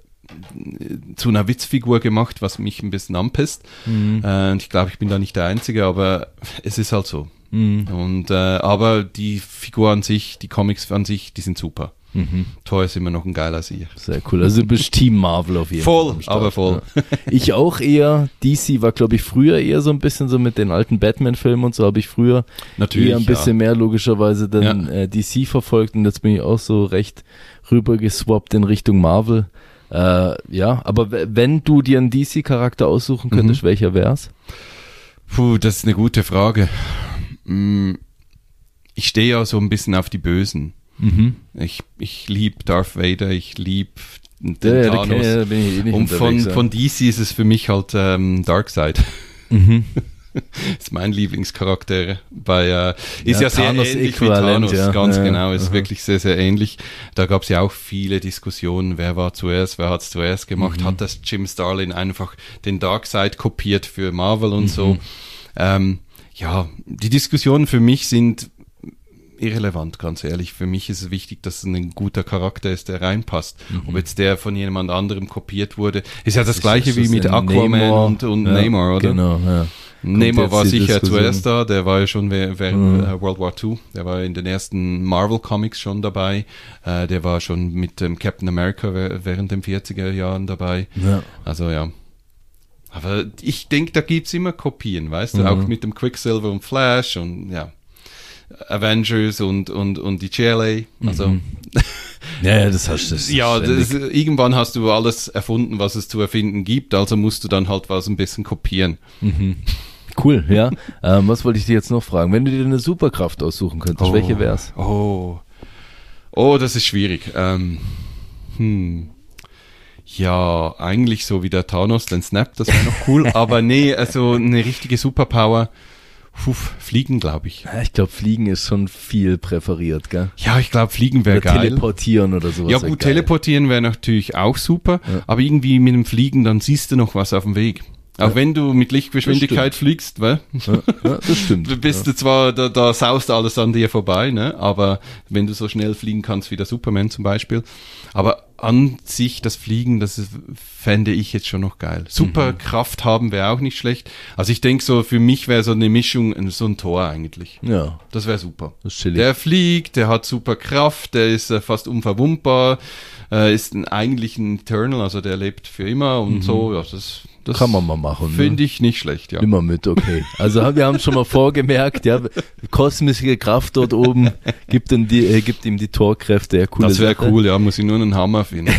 zu einer Witzfigur gemacht, was mich ein bisschen anpisst. Äh, und ich glaube, ich bin da nicht der Einzige, aber es ist halt so. Und äh, aber die Figur an sich, die Comics an sich, die sind super. Thor ist immer noch ein geiler Sieg. Sehr cool. Also du bist Team Marvel auf jeden Voll, Fall. Start. aber voll. Ja. Ich auch eher. DC war, glaube ich, früher eher so ein bisschen so mit den alten Batman-Filmen und so habe ich früher Natürlich, eher ein bisschen mehr logischerweise dann Ja. äh, DC verfolgt und jetzt bin ich auch so recht rüber geswappt in Richtung Marvel. Äh, ja, aber wenn du dir einen DC-Charakter aussuchen Mhm. könntest, welcher wär's? Puh, das ist eine gute Frage. Mm, Ich stehe ja so ein bisschen auf die Bösen. Mhm. Ich, ich liebe Darth Vader, ich liebe den Ja, ja, Thanos. bin ich eh Und von, ja. von DC ist es für mich halt ähm, Darkseid. Mhm. ist mein Lieblingscharakter. Bei, äh, ist Ja, ja, sehr ähnlich wie Thanos, ja. ganz Ja, genau. Ist aha. wirklich sehr, sehr ähnlich. Da gab es ja auch viele Diskussionen, wer war zuerst, wer hat es zuerst gemacht. Mhm. Hat das Jim Starlin einfach den Darkseid kopiert für Marvel Mhm. und so. Ähm, ja, die Diskussionen für mich sind irrelevant, ganz ehrlich. Für mich ist es wichtig, dass es ein guter Charakter ist, der reinpasst. Mhm. Ob jetzt der von jemand anderem kopiert wurde, ist ja das, gleiche Ist wie das mit Aquaman Namor? und, und Ja, Neymar, oder? Genau, ja. Neymar jetzt war sicher Diskussion. zuerst da, der war ja schon während, Mhm. äh, World War II, der war in den ersten Marvel Comics schon dabei, äh, der war schon mit dem Captain America wä- während den 40er Jahren dabei. Ja. Also ja. Aber ich denke, da gibt's immer Kopien, weißt du, Mhm. auch mit dem Quicksilver und Flash und ja. Avengers und, und, und die GLA. Also, Mhm. Ja, ja, das hast du. Das ja, das, irgendwann hast du alles erfunden, was es zu erfinden gibt, also musst du dann halt was ein bisschen kopieren. Cool, ja. ähm, was wollte ich dir jetzt noch fragen? Wenn du dir eine Superkraft aussuchen könntest, welche wär's? Oh. Oh, das ist schwierig. Ähm, hm. Ja, eigentlich so wie der Thanos, den Snap, das wäre noch cool. aber nee, also eine richtige Superpower. Puh, fliegen, glaube ich. Ja, ich glaube, Fliegen ist schon viel präferiert, gell? Ja, ich glaube, fliegen wäre geil. teleportieren oder sowas. Ja wär gut, geil. teleportieren wäre natürlich auch super, Ja. aber irgendwie mit dem Fliegen, dann siehst du noch was auf dem Weg. Auch Ja. wenn du mit Lichtgeschwindigkeit fliegst, weil Ja, ja, das stimmt. Du bist du zwar, da, da saust alles an dir vorbei, ne? aber wenn du so schnell fliegen kannst wie der Superman zum Beispiel. Aber an sich das Fliegen, das ist, fände ich jetzt schon noch geil. Super Kraft haben wäre auch nicht schlecht. Also ich denke so, für mich wäre so eine Mischung, so ein Tor eigentlich. Ja, Das wäre super. das ist chillig. Der fliegt, der hat super Kraft, der ist äh, fast unverwundbar, äh, ist ein, eigentlich ein Eternal, also der lebt für immer und so. Ja, das das Kann man mal machen. Ne? Finde ich nicht schlecht, ja. Immer mit, okay. Also wir haben schon mal vorgemerkt, ja, kosmische Kraft dort oben gibt ihm die, äh, gibt ihm die Torkräfte, ja, Das wäre cool, ja, muss ich nur einen Hammer finden.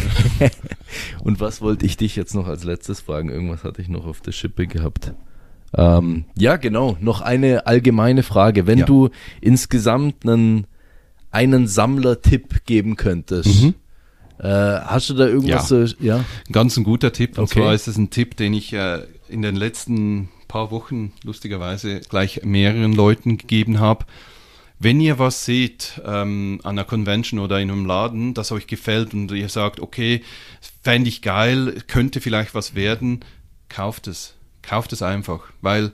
Und was wollte ich dich jetzt noch als letztes fragen? Irgendwas hatte ich noch auf der Schippe gehabt. Ähm, ja, genau. Noch eine allgemeine Frage. Wenn Ja. du insgesamt einen, einen Sammlertipp geben könntest, Mhm. Äh, hast du da irgendwas so, ja? Ganz ein guter Tipp. Und Okay. zwar ist es ein Tipp, den ich äh, in den letzten paar Wochen lustigerweise gleich mehreren Leuten gegeben habe. Wenn ihr was seht ähm, an einer Convention oder in einem Laden, das euch gefällt und ihr sagt, okay, fände ich geil, könnte vielleicht was werden, kauft es. Kauft es einfach. Weil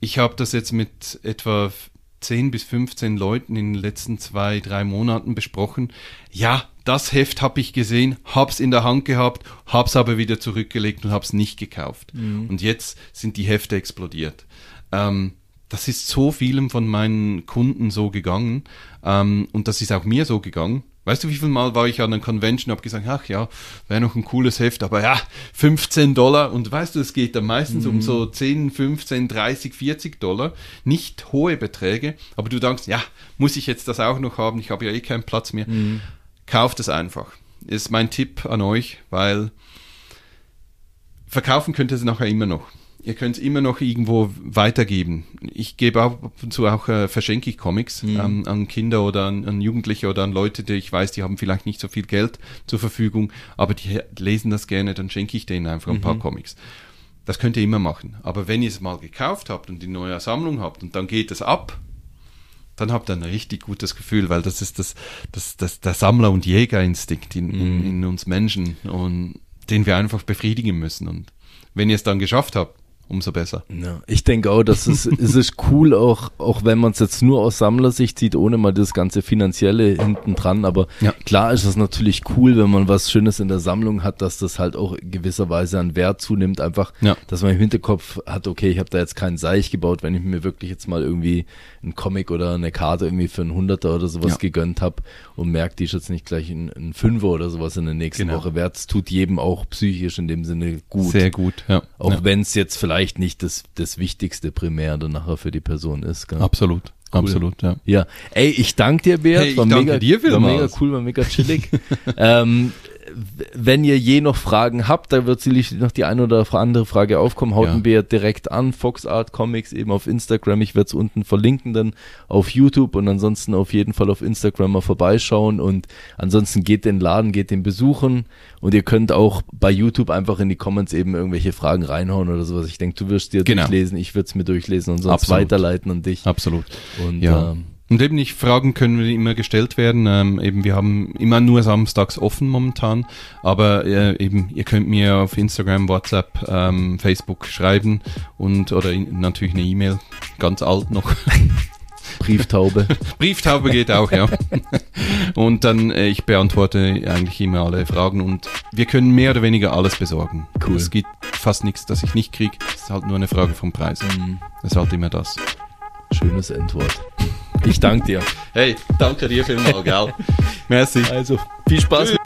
ich habe das jetzt mit etwa 10 bis 15 Leuten in den letzten zwei, drei Monaten besprochen. Ja, das Heft habe ich gesehen, hab's in der Hand gehabt, hab's aber wieder zurückgelegt und hab's nicht gekauft. Und jetzt sind die Hefte explodiert. Ähm, das ist so vielen von meinen Kunden so gegangen ähm, und das ist auch mir so gegangen. Weißt du, wie viel Mal war ich an einer Convention, habe gesagt, ach ja, wäre noch ein cooles Heft, aber ja, 15 Dollar und weißt du, es geht dann meistens mhm. um so 10, 15, 30, 40 Dollar, nicht hohe Beträge, aber du denkst, ja, muss ich jetzt das auch noch haben, ich habe ja eh keinen Platz mehr. Mhm. Kauft es einfach. Ist mein Tipp an euch, weil verkaufen könnt ihr es nachher immer noch ihr könnt es immer noch irgendwo weitergeben. Ich gebe ab und zu auch, äh, verschenke ich Comics mhm. ähm, an Kinder oder an, an, Jugendliche oder an Leute, die ich weiß, die haben vielleicht nicht so viel Geld zur Verfügung, aber die lesen das gerne, dann schenke ich denen einfach ein mhm. paar Comics. Das könnt ihr immer machen. Aber wenn ihr es mal gekauft habt und die neue Sammlung habt und dann geht es ab, dann habt ihr ein richtig gutes Gefühl, weil das ist das, das, das der Sammler- und Jägerinstinkt in, in, mhm. in uns Menschen und den wir einfach befriedigen müssen. Und wenn ihr es dann geschafft habt, umso besser. Ja, ich denke auch, dass es, es ist cool, auch, auch wenn man es jetzt nur aus Sammlersicht sieht, ohne mal das ganze Finanzielle hinten dran. Aber ja. klar ist es natürlich cool, wenn man was Schönes in der Sammlung hat, dass das halt auch gewisserweise an Wert zunimmt. Einfach, ja. dass man im Hinterkopf hat, okay, ich habe da jetzt keinen Seich gebaut, wenn ich mir wirklich jetzt mal irgendwie einen Comic oder eine Karte irgendwie für einen Hunderter oder sowas ja. gegönnt habe und merkt, die ist jetzt nicht gleich ein, ein Fünfer oder sowas in der nächsten genau. Woche wert. Es tut jedem auch psychisch in dem Sinne gut. Sehr gut, ja. Auch wenn es jetzt vielleicht vielleicht nicht das, das Wichtigste primär dann nachher für die Person ist. Gell? Absolut. Cool. Absolut, ja. Ja, ey, ich danke dir, Bert. Hey, war mega, dir war mega cool, war mega chillig. ähm, wenn ihr je noch Fragen habt, da wird sicherlich noch die eine oder andere Frage aufkommen, hauten ja. wir direkt an. Fox Art Comics eben auf Instagram. Ich werde es unten verlinken dann auf YouTube und ansonsten auf jeden Fall auf Instagram mal vorbeischauen und ansonsten geht den Laden, geht den besuchen und ihr könnt auch bei YouTube einfach in die Comments eben irgendwelche Fragen reinhauen oder sowas. Ich denke, du wirst dir genau. durchlesen, ich würde es mir durchlesen und sonst Absolut. weiterleiten an dich. Absolut. Und ja. Ähm, und eben nicht Fragen können immer gestellt werden. Ähm, eben wir haben immer nur samstags offen momentan, aber äh, eben ihr könnt mir auf Instagram, WhatsApp, ähm, Facebook schreiben und oder in, natürlich eine E-Mail, ganz alt noch. Brieftaube. Brieftaube geht auch, ja. Und dann, äh, ich beantworte eigentlich immer alle Fragen und wir können mehr oder weniger alles besorgen. Cool. Es gibt fast nichts, das ich nicht kriege. Es ist halt nur eine Frage vom Preis. Mhm. Es ist halt immer das. Schönes Endwort. Ich danke dir. Hey, danke dir vielmals, gell? Merci. Also, viel Spaß.